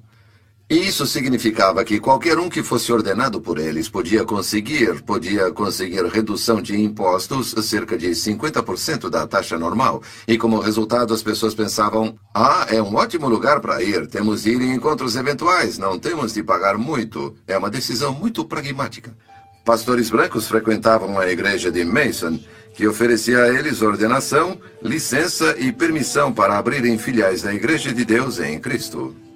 Isso significava que qualquer um que fosse ordenado por eles podia conseguir, podia conseguir redução de impostos, cerca de 50% da taxa normal. E como resultado, as pessoas pensavam: ah, é um ótimo lugar para ir, temos de ir em encontros eventuais, não temos de pagar muito. É uma decisão muito pragmática. Pastores brancos frequentavam a igreja de Mason, que oferecia a eles ordenação, licença e permissão para abrirem filiais da Igreja de Deus em Cristo.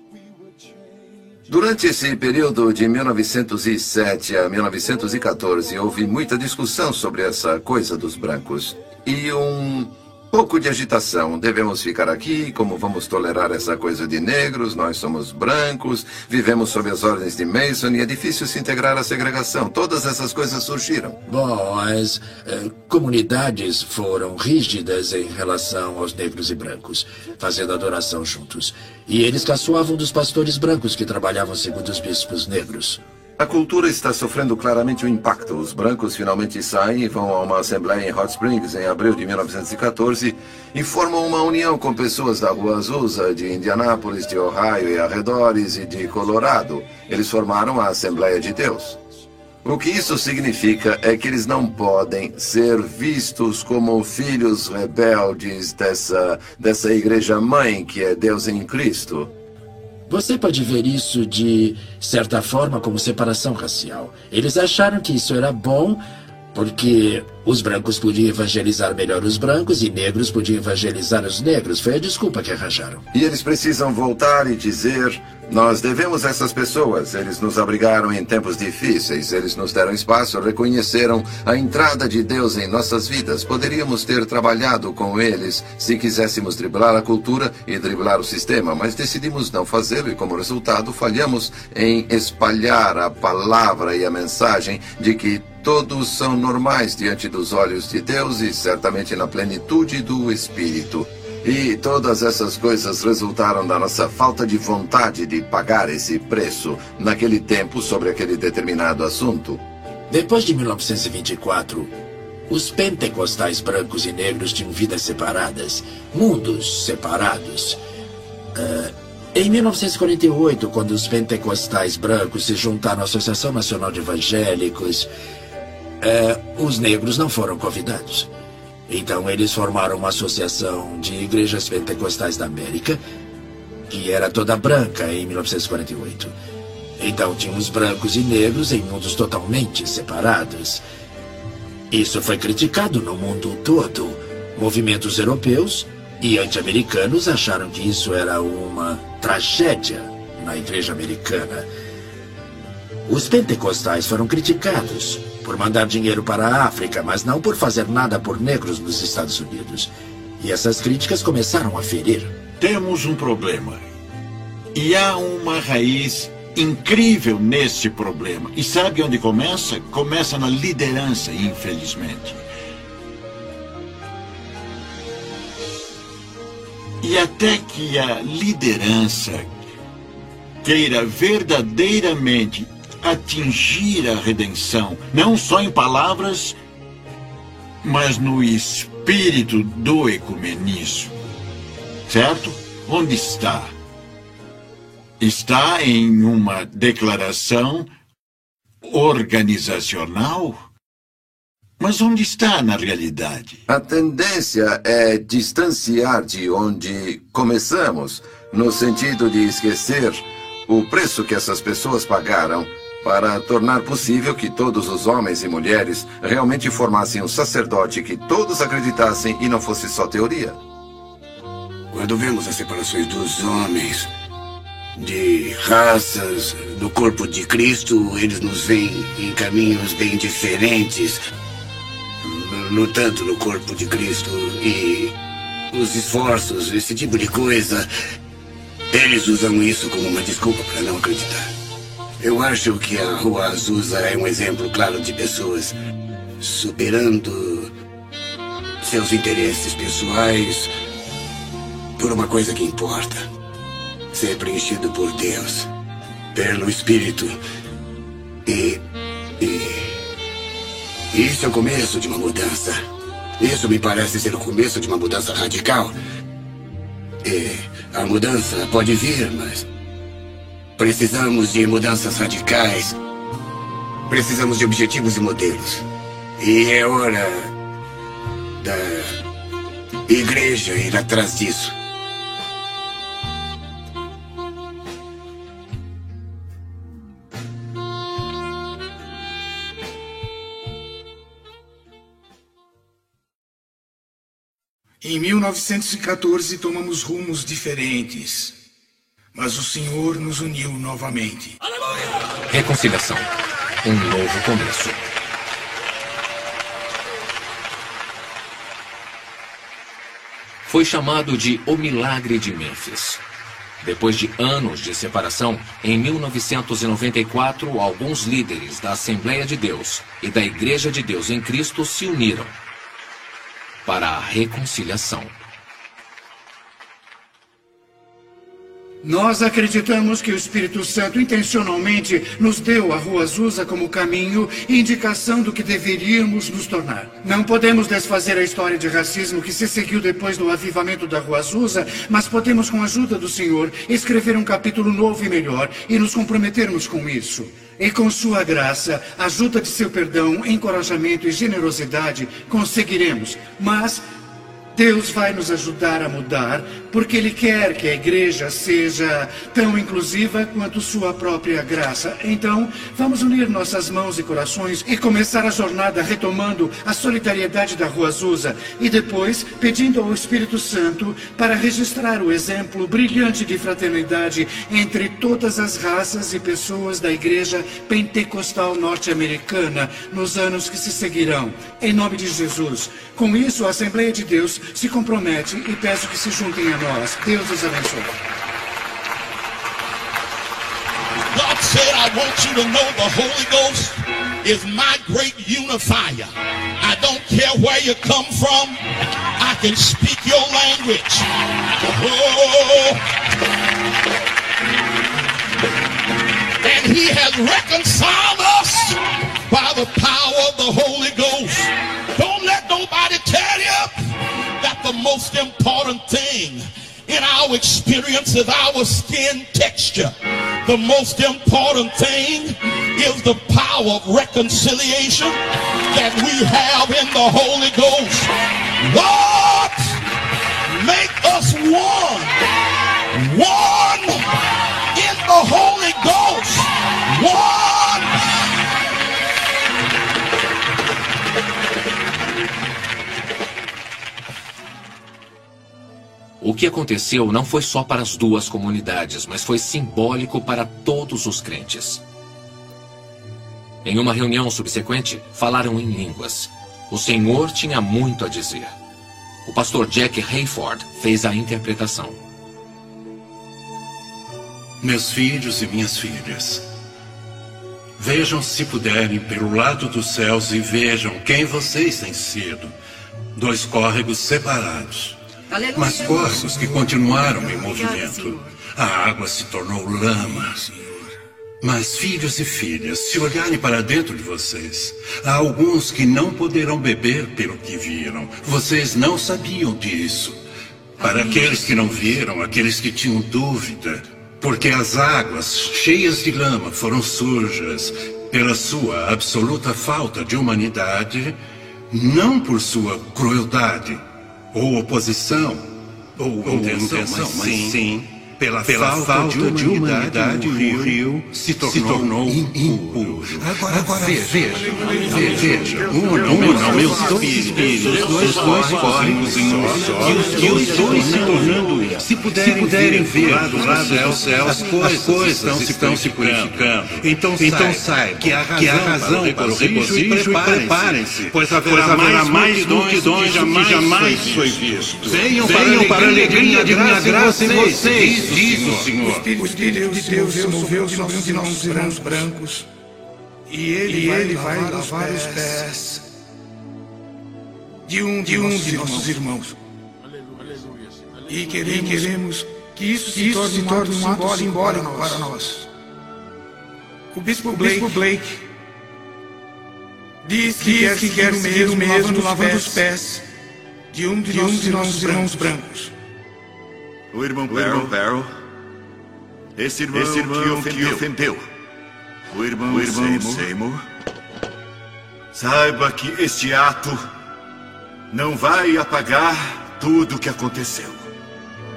Durante esse período de 1907 a 1914, houve muita discussão sobre essa coisa dos brancos. E um pouco de agitação. Devemos ficar aqui? Como vamos tolerar essa coisa de negros? Nós somos brancos, vivemos sob as ordens de Mason e é difícil se integrar à segregação. Todas essas coisas surgiram. Bom, as eh, comunidades foram rígidas em relação aos negros e brancos, fazendo adoração juntos. E eles caçoavam dos pastores brancos que trabalhavam segundo os bispos negros. A cultura está sofrendo claramente o impacto. Os brancos finalmente saem e vão a uma assembleia em Hot Springs em abril de 1914 e formam uma união com pessoas da Rua Azusa, de Indianápolis, de Ohio e arredores e de Colorado. Eles formaram a Assembleia de Deus. O que isso significa é que eles não podem ser vistos como filhos rebeldes dessa, dessa igreja mãe que é Deus em Cristo. Você pode ver isso de certa forma como separação racial. Eles acharam que isso era bom porque os brancos podiam evangelizar melhor os brancos e negros podiam evangelizar os negros. Foi a desculpa que arranjaram. E eles precisam voltar e dizer: nós devemos a essas pessoas. Eles nos abrigaram em tempos difíceis, eles nos deram espaço, reconheceram a entrada de Deus em nossas vidas. Poderíamos ter trabalhado com eles se quiséssemos driblar a cultura e driblar o sistema, mas decidimos não fazê-lo e, como resultado, falhamos em espalhar a palavra e a mensagem de que Todos são normais diante dos olhos de Deus e certamente na plenitude do Espírito. E todas essas coisas resultaram da nossa falta de vontade de pagar esse preço naquele tempo sobre aquele determinado assunto. Depois de 1924, os pentecostais brancos e negros tinham vidas separadas, mundos separados. Uh, em 1948, quando os pentecostais brancos se juntaram à Associação Nacional de Evangélicos, é, os negros não foram convidados. Então eles formaram uma associação de igrejas pentecostais da América, que era toda branca em 1948. Então tínhamos brancos e negros em mundos totalmente separados. Isso foi criticado no mundo todo. Movimentos europeus e anti-americanos acharam que isso era uma tragédia na igreja americana. Os pentecostais foram criticados por mandar dinheiro para a África, mas não por fazer nada por negros nos Estados Unidos. E essas críticas começaram a ferir. Temos um problema. E há uma raiz incrível nesse problema. E sabe onde começa? Começa na liderança, infelizmente. E até que a liderança queira verdadeiramente atingir a redenção, não só em palavras, mas no espírito do ecumenismo. Certo? Onde está? Está em uma declaração organizacional? Mas onde está na realidade? A tendência é distanciar de onde começamos, no sentido de esquecer o preço que essas pessoas pagaram para tornar possível que todos os homens e mulheres realmente formassem um sacerdote que todos acreditassem e não fosse só teoria. Quando vemos as separações dos homens, de raças, do corpo de Cristo, eles nos veem em caminhos bem diferentes no tanto no corpo de Cristo e os esforços, esse tipo de coisa, eles usam isso como uma desculpa para não acreditar. Eu acho que a Rua Azusa é um exemplo claro de pessoas superando seus interesses pessoais por uma coisa que importa: ser preenchido por Deus, pelo Espírito e. e isso é o começo de uma mudança. Isso me parece ser o começo de uma mudança radical. E a mudança pode vir, mas precisamos de mudanças radicais. Precisamos de objetivos e modelos. E é hora da igreja ir atrás disso. Em 1914 tomamos rumos diferentes, mas o Senhor nos uniu novamente. Reconciliação. Um novo começo. Foi chamado de O Milagre de Memphis. Depois de anos de separação, em 1994, alguns líderes da Assembleia de Deus e da Igreja de Deus em Cristo se uniram para a reconciliação. Nós acreditamos que o Espírito Santo intencionalmente nos deu a Rua Azusa como caminho e indicação do que deveríamos nos tornar. Não podemos desfazer a história de racismo que se seguiu depois do avivamento da Rua Azusa, mas podemos, com a ajuda do Senhor, escrever um capítulo novo e melhor e nos comprometermos com isso. E com sua graça, ajuda de seu perdão, encorajamento e generosidade, conseguiremos. Mas Deus vai nos ajudar a mudar, porque Ele quer que a igreja seja tão inclusiva quanto sua própria graça. Então, vamos unir nossas mãos e corações e começar a jornada retomando a solidariedade da Rua Azusa e depois pedindo ao Espírito Santo para registrar o exemplo brilhante de fraternidade entre todas as raças e pessoas da igreja pentecostal norte-americana nos anos que se seguirão. Em nome de Jesus. Com isso, a Assembleia de Deus se compromete e peço que se juntem a nós. Deus os abençoe. God said, I want you to know the Holy Ghost is my great unifier. I don't care where you come from. I can speak your language. Oh. And he has reconciled us by the power of the Holy Ghost. Don't let nobody tell you the most important thing in our experience is our skin texture. The most important thing is the power of reconciliation that we have in the Holy Ghost. Lord, make us one. One in the Holy Ghost. One. O que aconteceu não foi só para as duas comunidades, mas foi simbólico para todos os crentes. Em uma reunião subsequente, falaram em línguas. O Senhor tinha muito a dizer. O pastor Jack Hayford fez a interpretação. Meus filhos e minhas filhas, vejam se puderem pelo lado dos céus e vejam quem vocês têm sido. Dois córregos separados. Mas corpos que continuaram em movimento. A água se tornou lama. Mas, filhos e filhas, se olharem para dentro de vocês, há alguns que não poderão beber pelo que viram. Vocês não sabiam disso. Para aqueles que não viram, aqueles que tinham dúvida, porque as águas cheias de lama foram sujas pela sua absoluta falta de humanidade, não por sua crueldade ou oposição ou, ou intenção, mas sim, sim pela, pela falta, falta de, humanidade, de humanidade, o rio, rio se tornou, se tornou impuro. Agora, agora veja, veja. Um, não, meus dois espíritos, os dois correm em um só, e os dois se tornando, se puderem, se puderem ver do lado do céu, as coisas estão se purificando. Então, então saiba que há razão para o regozijo e preparem-se, pois haverá mais multidões que jamais foi visto. Venham para a alegria de minha graça em vocês isso, Senhor. O Espírito, o Espírito de Deus se moveu sobre de nossos irmãos brancos. E ele, e ele vai lavar os pés de um de, um de nossos irmãos. E queremos, e queremos que isso se, isso torne, se torne um ato simbólico para nós. O bispo Blake, bispo Blake diz que, diz que quer o mesmo, mesmo lavando os pés de um de, de, um de nossos irmãos brancos. O irmão Barrow. Esse irmão, esse irmão que, ofendeu. que ofendeu. O irmão, o irmão Seymour. Seymour. Saiba que este ato não vai apagar tudo o que aconteceu.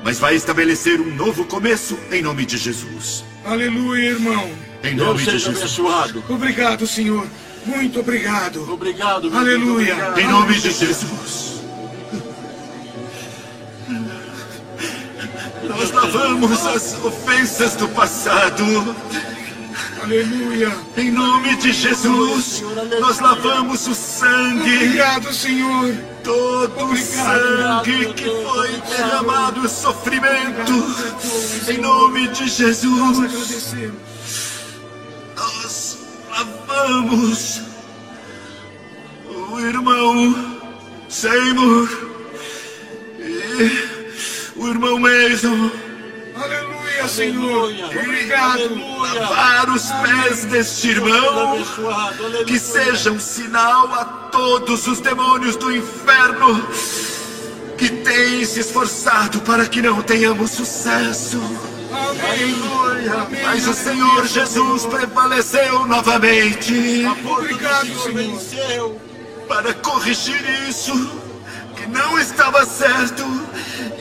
Mas vai estabelecer um novo começo em nome de Jesus. Aleluia, irmão. Em nome de Jesus. Abençoado. Obrigado, Senhor. Muito obrigado. Obrigado. Aleluia. Obrigado. Em nome de Jesus. Nós lavamos as ofensas do passado. Aleluia. Em nome de Jesus, nós lavamos o sangue. Obrigado, Senhor. Todo o sangue que foi derramado, sofrimento. Em nome de Jesus. Nós lavamos o irmão Seymour. E o irmão Mason. Aleluia, Senhor. Obrigado. Lavar os pés deste irmão. Que seja um sinal a todos os demônios do inferno que têm se esforçado para que não tenhamos sucesso. Aleluia. Mas o Senhor Jesus prevaleceu novamente. Obrigado, Senhor. Para corrigir isso não estava certo.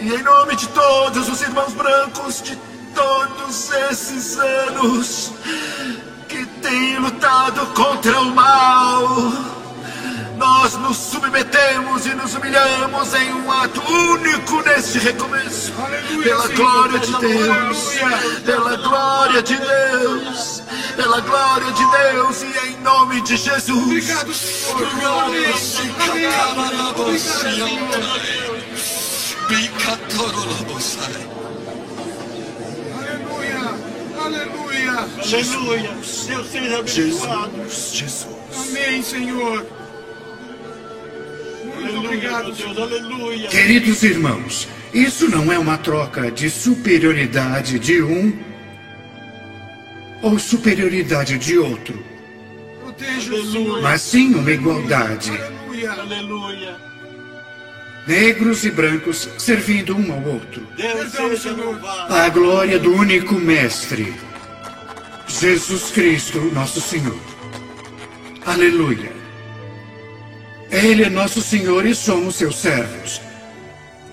E em nome de todos os irmãos brancos de todos esses anos que têm lutado contra o mal, nós nos submetemos e nos humilhamos em um ato único neste recomeço. Aleluia, pela glória de Deus, pela glória de Deus pela glória de Deus e em nome de Jesus. Obrigado, Senhor. Aleluia. Aleluia. Aleluia. Deus seja abençoado. Jesus. Jesus. Amém, Senhor. Muito obrigado, Deus. Aleluia. Queridos irmãos, isso não é uma troca de superioridade de um ou superioridade de outro, mas sim uma igualdade. Aleluia. Negros e brancos servindo um ao outro. Deus seja louvado. A glória do único Mestre, Jesus Cristo, nosso Senhor. Aleluia. Ele é nosso Senhor e somos seus servos.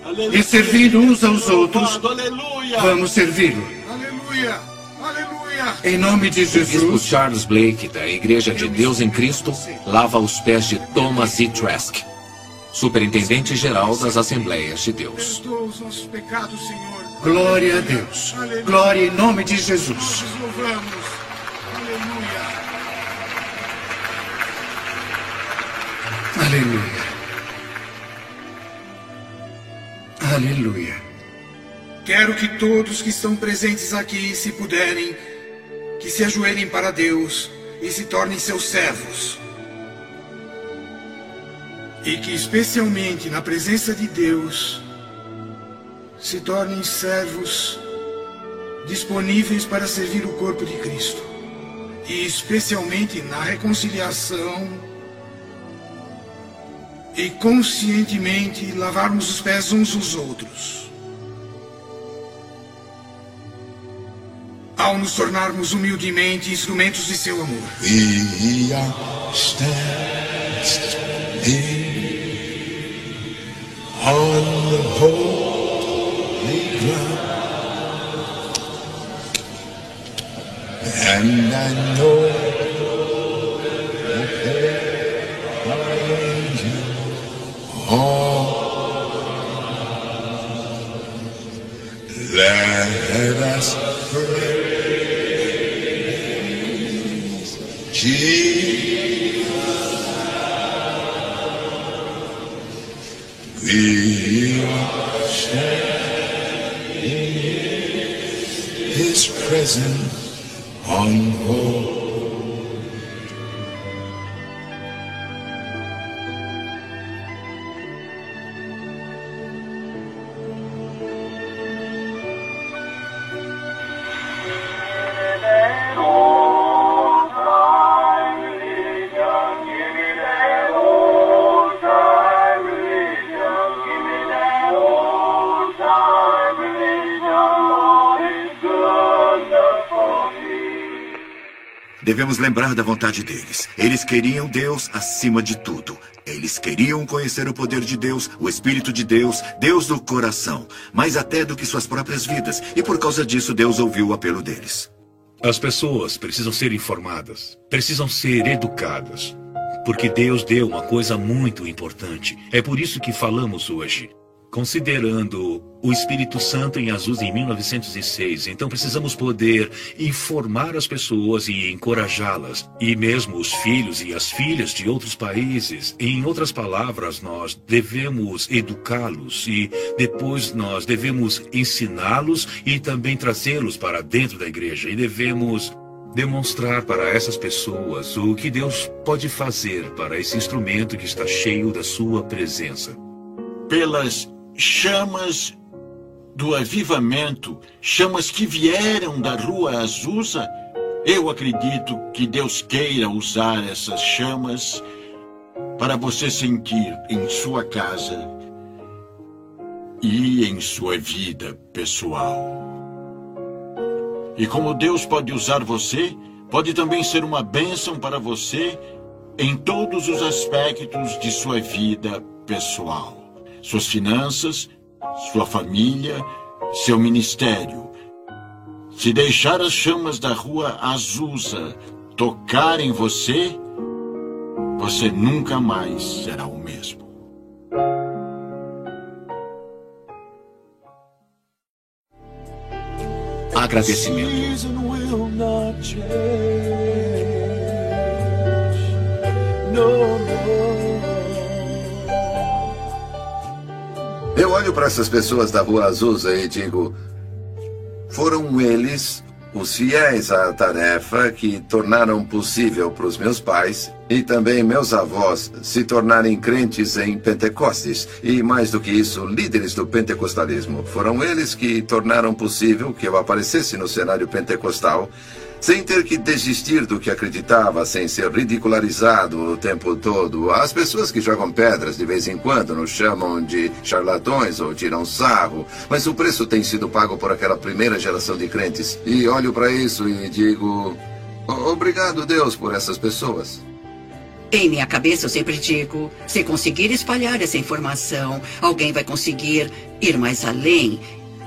Aleluia. E servindo uns aos outros, Aleluia. vamos servi-lo. Aleluia. Em nome de Jesus. Bispo Charles Blake, da Igreja de Deus em Cristo, lava os pés de Thomas E. Trask, Superintendente-Geral das Assembleias de Deus. os nossos pecados, Senhor. Glória a Deus. Glória em nome de Jesus. Aleluia. Aleluia. Quero que todos que estão presentes aqui, se puderem, que se ajoelhem para Deus e se tornem seus servos. E que, especialmente na presença de Deus, se tornem servos disponíveis para servir o corpo de Cristo, e especialmente na reconciliação e conscientemente lavarmos os pés uns dos outros. Ao nos tornarmos humildemente instrumentos de seu amor. We are on the holy ground. And I know that there are angels all let us praise present on Devemos lembrar da vontade deles. Eles queriam Deus acima de tudo. Eles queriam conhecer o poder de Deus, o Espírito de Deus, Deus do coração, mais até do que suas próprias vidas. E por causa disso, Deus ouviu o apelo deles. As pessoas precisam ser informadas, precisam ser educadas. Porque Deus deu uma coisa muito importante. É por isso que falamos hoje. Considerando o Espírito Santo em Azusa em 1906, então precisamos poder informar as pessoas e encorajá-las, e mesmo os filhos e as filhas de outros países. Em outras palavras, nós devemos educá-los e depois nós devemos ensiná-los e também trazê-los para dentro da igreja. E devemos demonstrar para essas pessoas o que Deus pode fazer para esse instrumento que está cheio da sua presença. Pelas chamas do avivamento, chamas que vieram da rua Azusa, eu acredito que Deus queira usar essas chamas para você sentir em sua casa e em sua vida pessoal. E como Deus pode usar você, pode também ser uma bênção para você em todos os aspectos de sua vida pessoal suas finanças, sua família, seu ministério. Se deixar as chamas da rua Azusa tocar em você, você nunca mais será o mesmo. Agradecimento. Eu olho para essas pessoas da Rua Azusa e digo: foram eles os fiéis à tarefa que tornaram possível para os meus pais e também meus avós se tornarem crentes em Pentecostes e, mais do que isso, líderes do pentecostalismo. Foram eles que tornaram possível que eu aparecesse no cenário pentecostal sem ter que desistir do que acreditava, sem ser ridicularizado o tempo todo. As pessoas que jogam pedras de vez em quando nos chamam de charlatões ou tiram sarro, mas o preço tem sido pago por aquela primeira geração de crentes. E olho para isso e digo: obrigado, Deus, por essas pessoas. Em minha cabeça, eu sempre digo: se conseguir espalhar essa informação, alguém vai conseguir ir mais além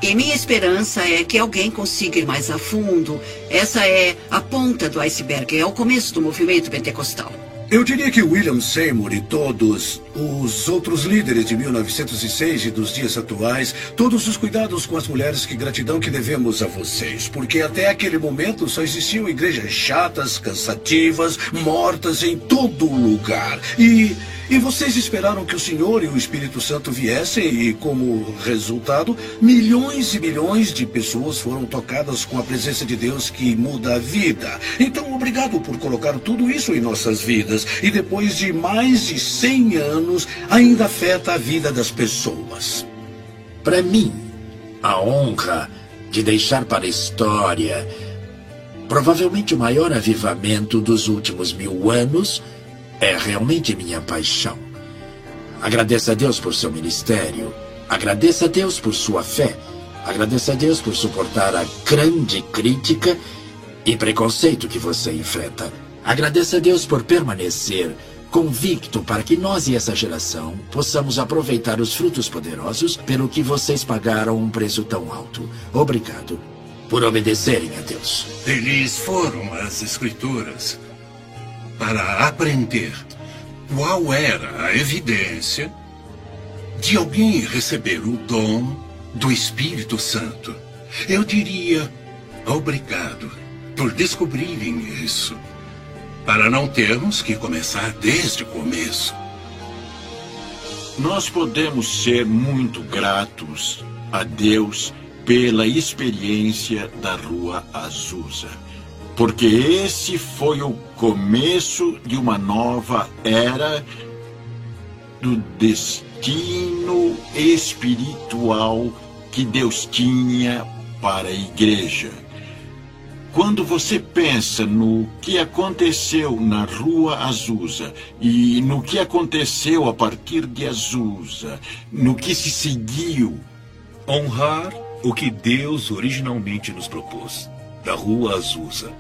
e minha esperança é que alguém consiga ir mais a fundo. Essa é a ponta do iceberg, é o começo do movimento pentecostal. Eu diria que William Seymour e todos os outros líderes de 1906 e dos dias atuais, todos os cuidados com as mulheres, que gratidão que devemos a vocês, porque até aquele momento só existiam igrejas chatas, cansativas, mortas em todo lugar. E e vocês esperaram que o Senhor e o Espírito Santo viessem e, como resultado, milhões e milhões de pessoas foram tocadas com a presença de Deus que muda a vida. Então, obrigado por colocar tudo isso em nossas vidas. E depois de mais de 100 anos, ainda afeta a vida das pessoas. Para mim, a honra de deixar para a história provavelmente o maior avivamento dos últimos mil anos é realmente minha paixão. Agradeça a Deus por seu ministério. Agradeça a Deus por sua fé. Agradeça a Deus por suportar a grande crítica e preconceito que você enfrenta. Agradeça a Deus por permanecer convicto para que nós e essa geração possamos aproveitar os frutos poderosos pelo que vocês pagaram um preço tão alto. Obrigado por obedecerem a Deus. Eles foram às Escrituras para aprender qual era a evidência de alguém receber o dom do Espírito Santo. Eu diria obrigado por descobrirem isso, para não termos que começar desde o começo. Nós podemos ser muito gratos a Deus pela experiência da Rua Azusa porque esse foi o começo de uma nova era do destino espiritual que Deus tinha para a igreja. Quando você pensa no que aconteceu na Rua Azusa e no que aconteceu a partir de Azusa, no que se seguiu, honrar o que Deus originalmente nos propôs, da Rua Azusa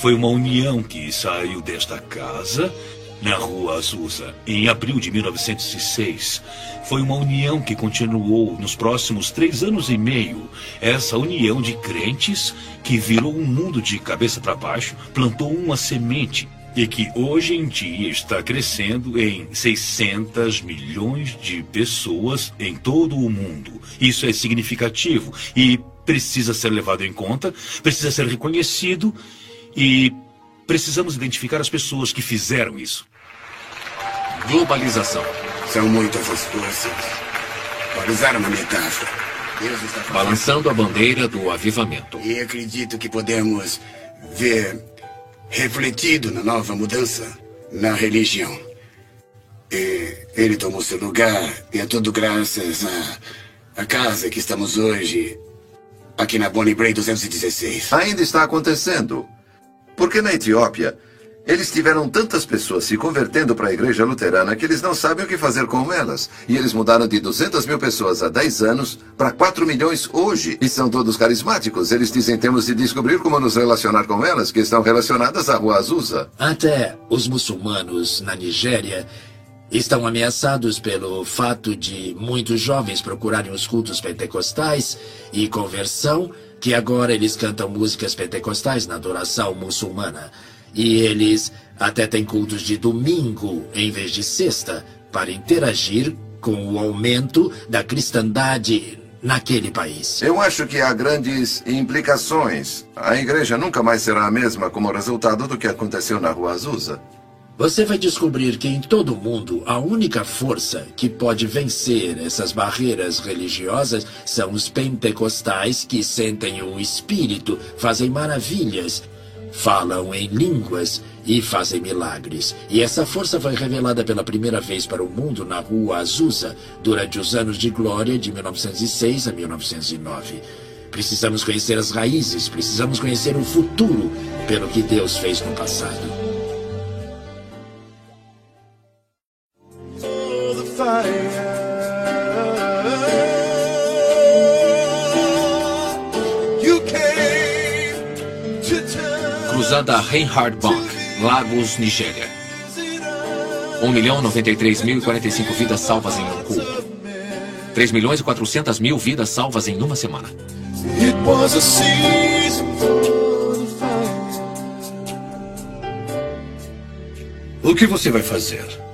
foi uma união que saiu desta casa, na Rua Azusa, em abril de 1906. Foi uma união que continuou nos próximos três anos e meio. Essa união de crentes que virou um mundo de cabeça para baixo, plantou uma semente e que hoje em dia está crescendo em 600 milhões de pessoas em todo o mundo. Isso é significativo e precisa ser levado em conta, precisa ser reconhecido e precisamos identificar as pessoas que fizeram isso. Globalização. São muitas as forças. Para usar uma metáfora. Deus está fazendo... Balançando a bandeira do avivamento. E acredito que podemos ver refletido na nova mudança na religião. E ele tomou seu lugar e é tudo graças à, à casa que estamos hoje aqui na Bonnie Bray 216. Ainda está acontecendo. Porque na Etiópia, eles tiveram tantas pessoas se convertendo para a igreja luterana que eles não sabem o que fazer com elas. E eles mudaram de 200 mil pessoas há 10 anos para 4 milhões hoje. E são todos carismáticos. Eles dizem temos de descobrir como nos relacionar com elas, que estão relacionadas à Rua Azusa. Até os muçulmanos na Nigéria estão ameaçados pelo fato de muitos jovens procurarem os cultos pentecostais e conversão que agora eles cantam músicas pentecostais na adoração muçulmana. E eles até têm cultos de domingo em vez de sexta para interagir com o aumento da cristandade naquele país. Eu acho que há grandes implicações. A igreja nunca mais será a mesma como resultado do que aconteceu na Rua Azusa. Você vai descobrir que em todo o mundo a única força que pode vencer essas barreiras religiosas são os pentecostais que sentem o espírito, fazem maravilhas, falam em línguas e fazem milagres. E essa força foi revelada pela primeira vez para o mundo na Rua Azusa durante os anos de glória de 1906 a 1909. Precisamos conhecer as raízes, precisamos conhecer o futuro pelo que Deus fez no passado. Cruzada Reinhard Bank, Lagos, Nigéria. 1 milhão 93 mil e 45 vidas salvas em um culto. 3 milhões e 400 mil vidas salvas em uma semana. O que você vai fazer?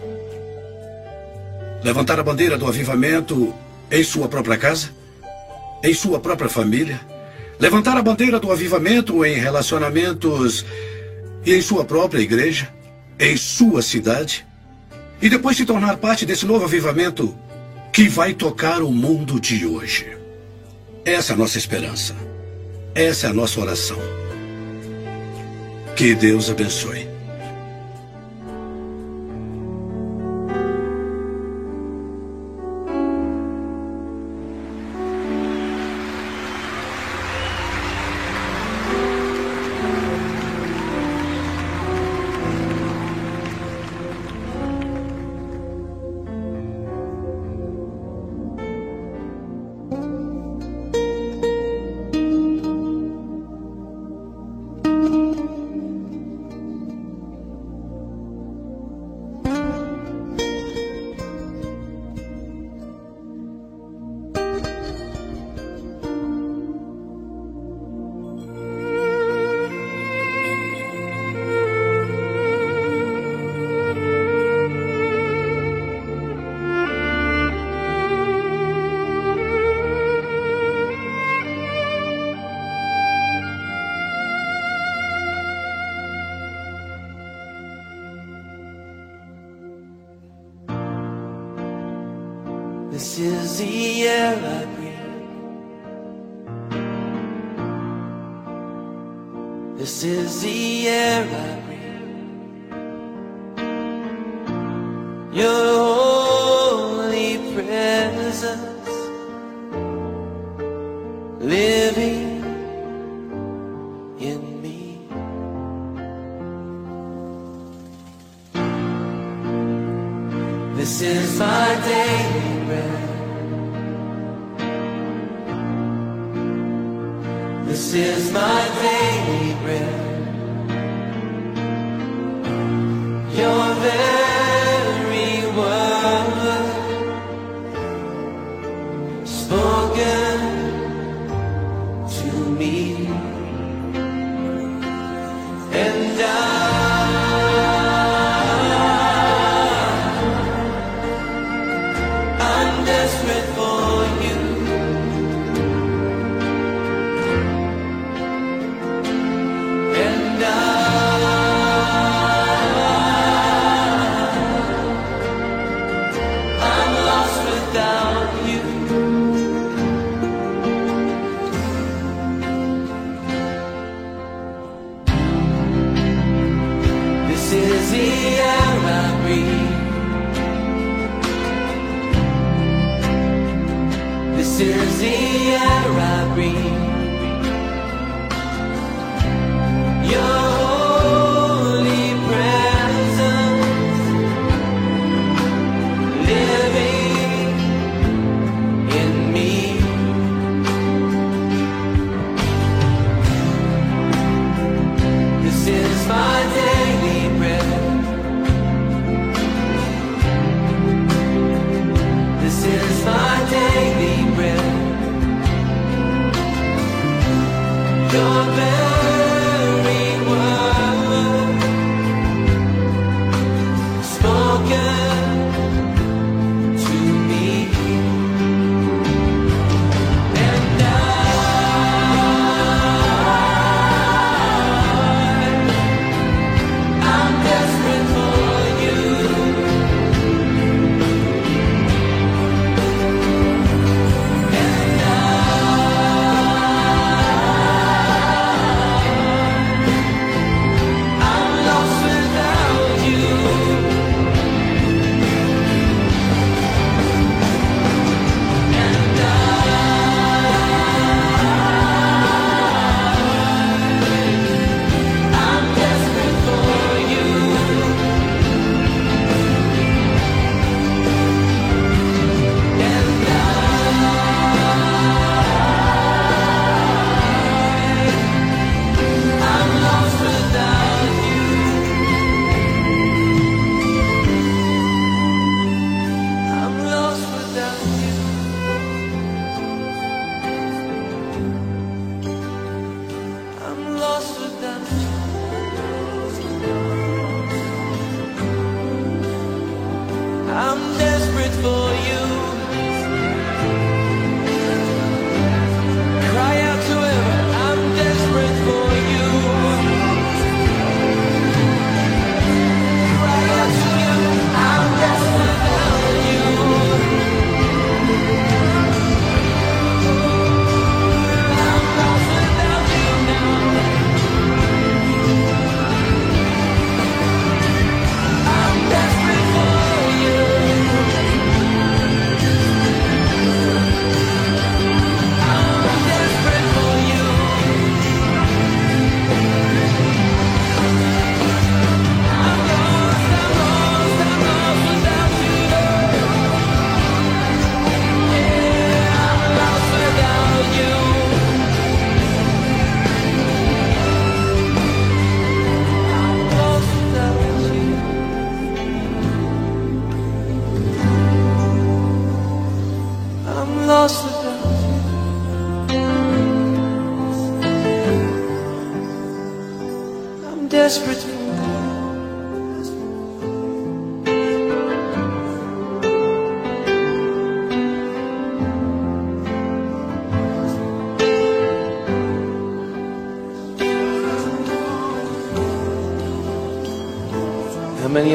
Levantar a bandeira do avivamento em sua própria casa? Em sua própria família? Levantar a bandeira do avivamento em relacionamentos e em sua própria igreja? Em sua cidade? E depois se tornar parte desse novo avivamento que vai tocar o mundo de hoje. Essa é a nossa esperança. Essa é a nossa oração. Que Deus abençoe.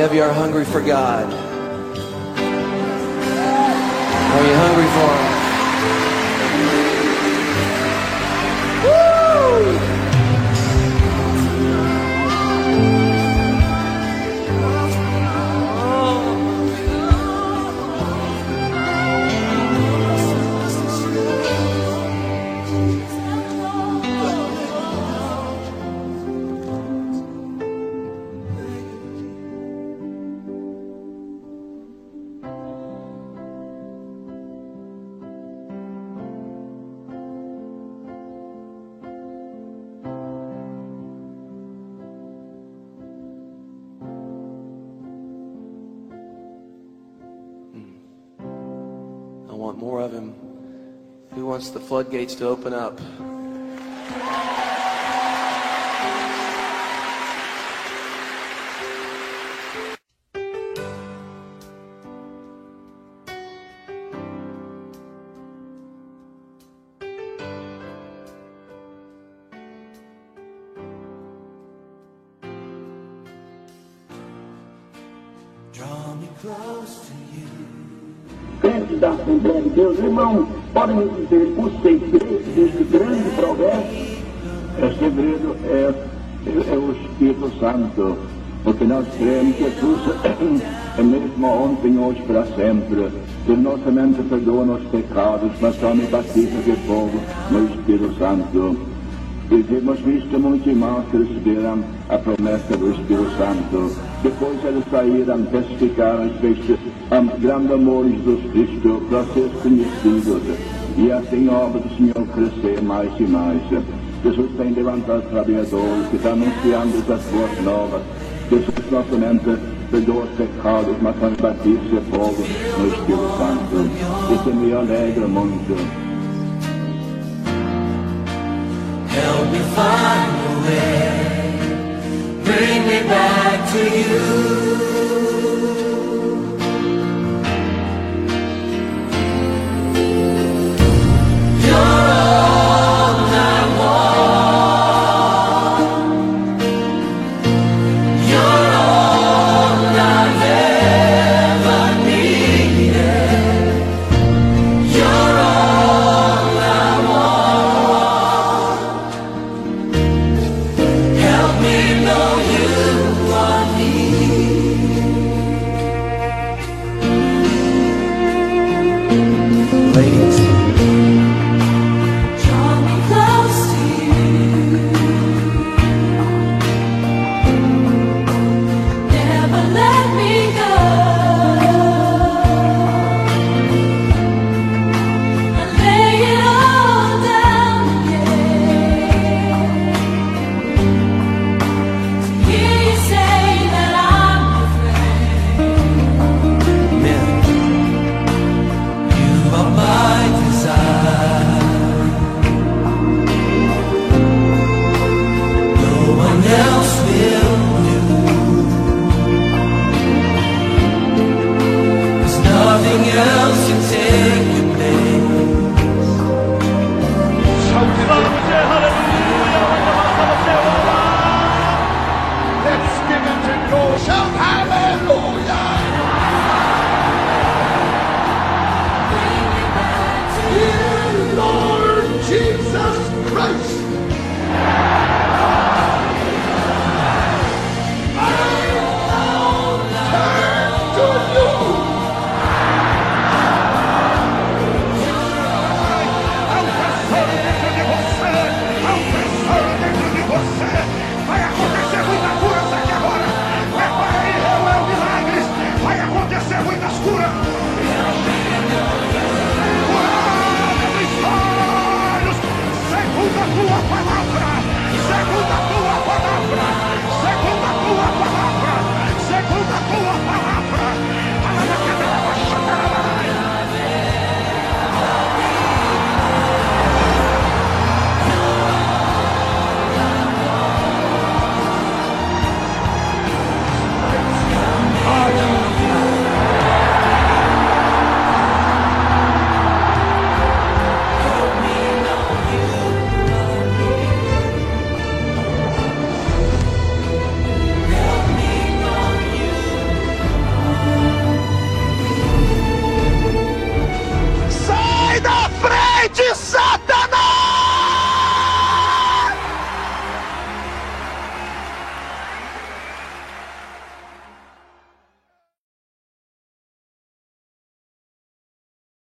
Of you are hungry for God? Want more of Him? Who wants the floodgates to open up? Irmão, podem me dizer o segredo desse grande progresso? O segredo é, é o Espírito Santo, porque nós cremos que Jesus é mesmo ontem, hoje, para sempre. Que não somente perdoa nossos pecados, mas também batiza de fogo no Espírito Santo. E temos visto muitos irmãos que receberam a promessa do Espírito Santo. Depois eles saíram, testificaram respeito a grande amor de Jesus Cristo para ser conhecidos. E assim a obra do Senhor crescer mais e mais. Jesus tem levantado trabalhadores que estão anunciando as boas novas. Jesus não somente perdoa os pecados, mas também batiza de fogo no Espírito Santo. Isso me alegra muito. Help me find a way. Bring to you.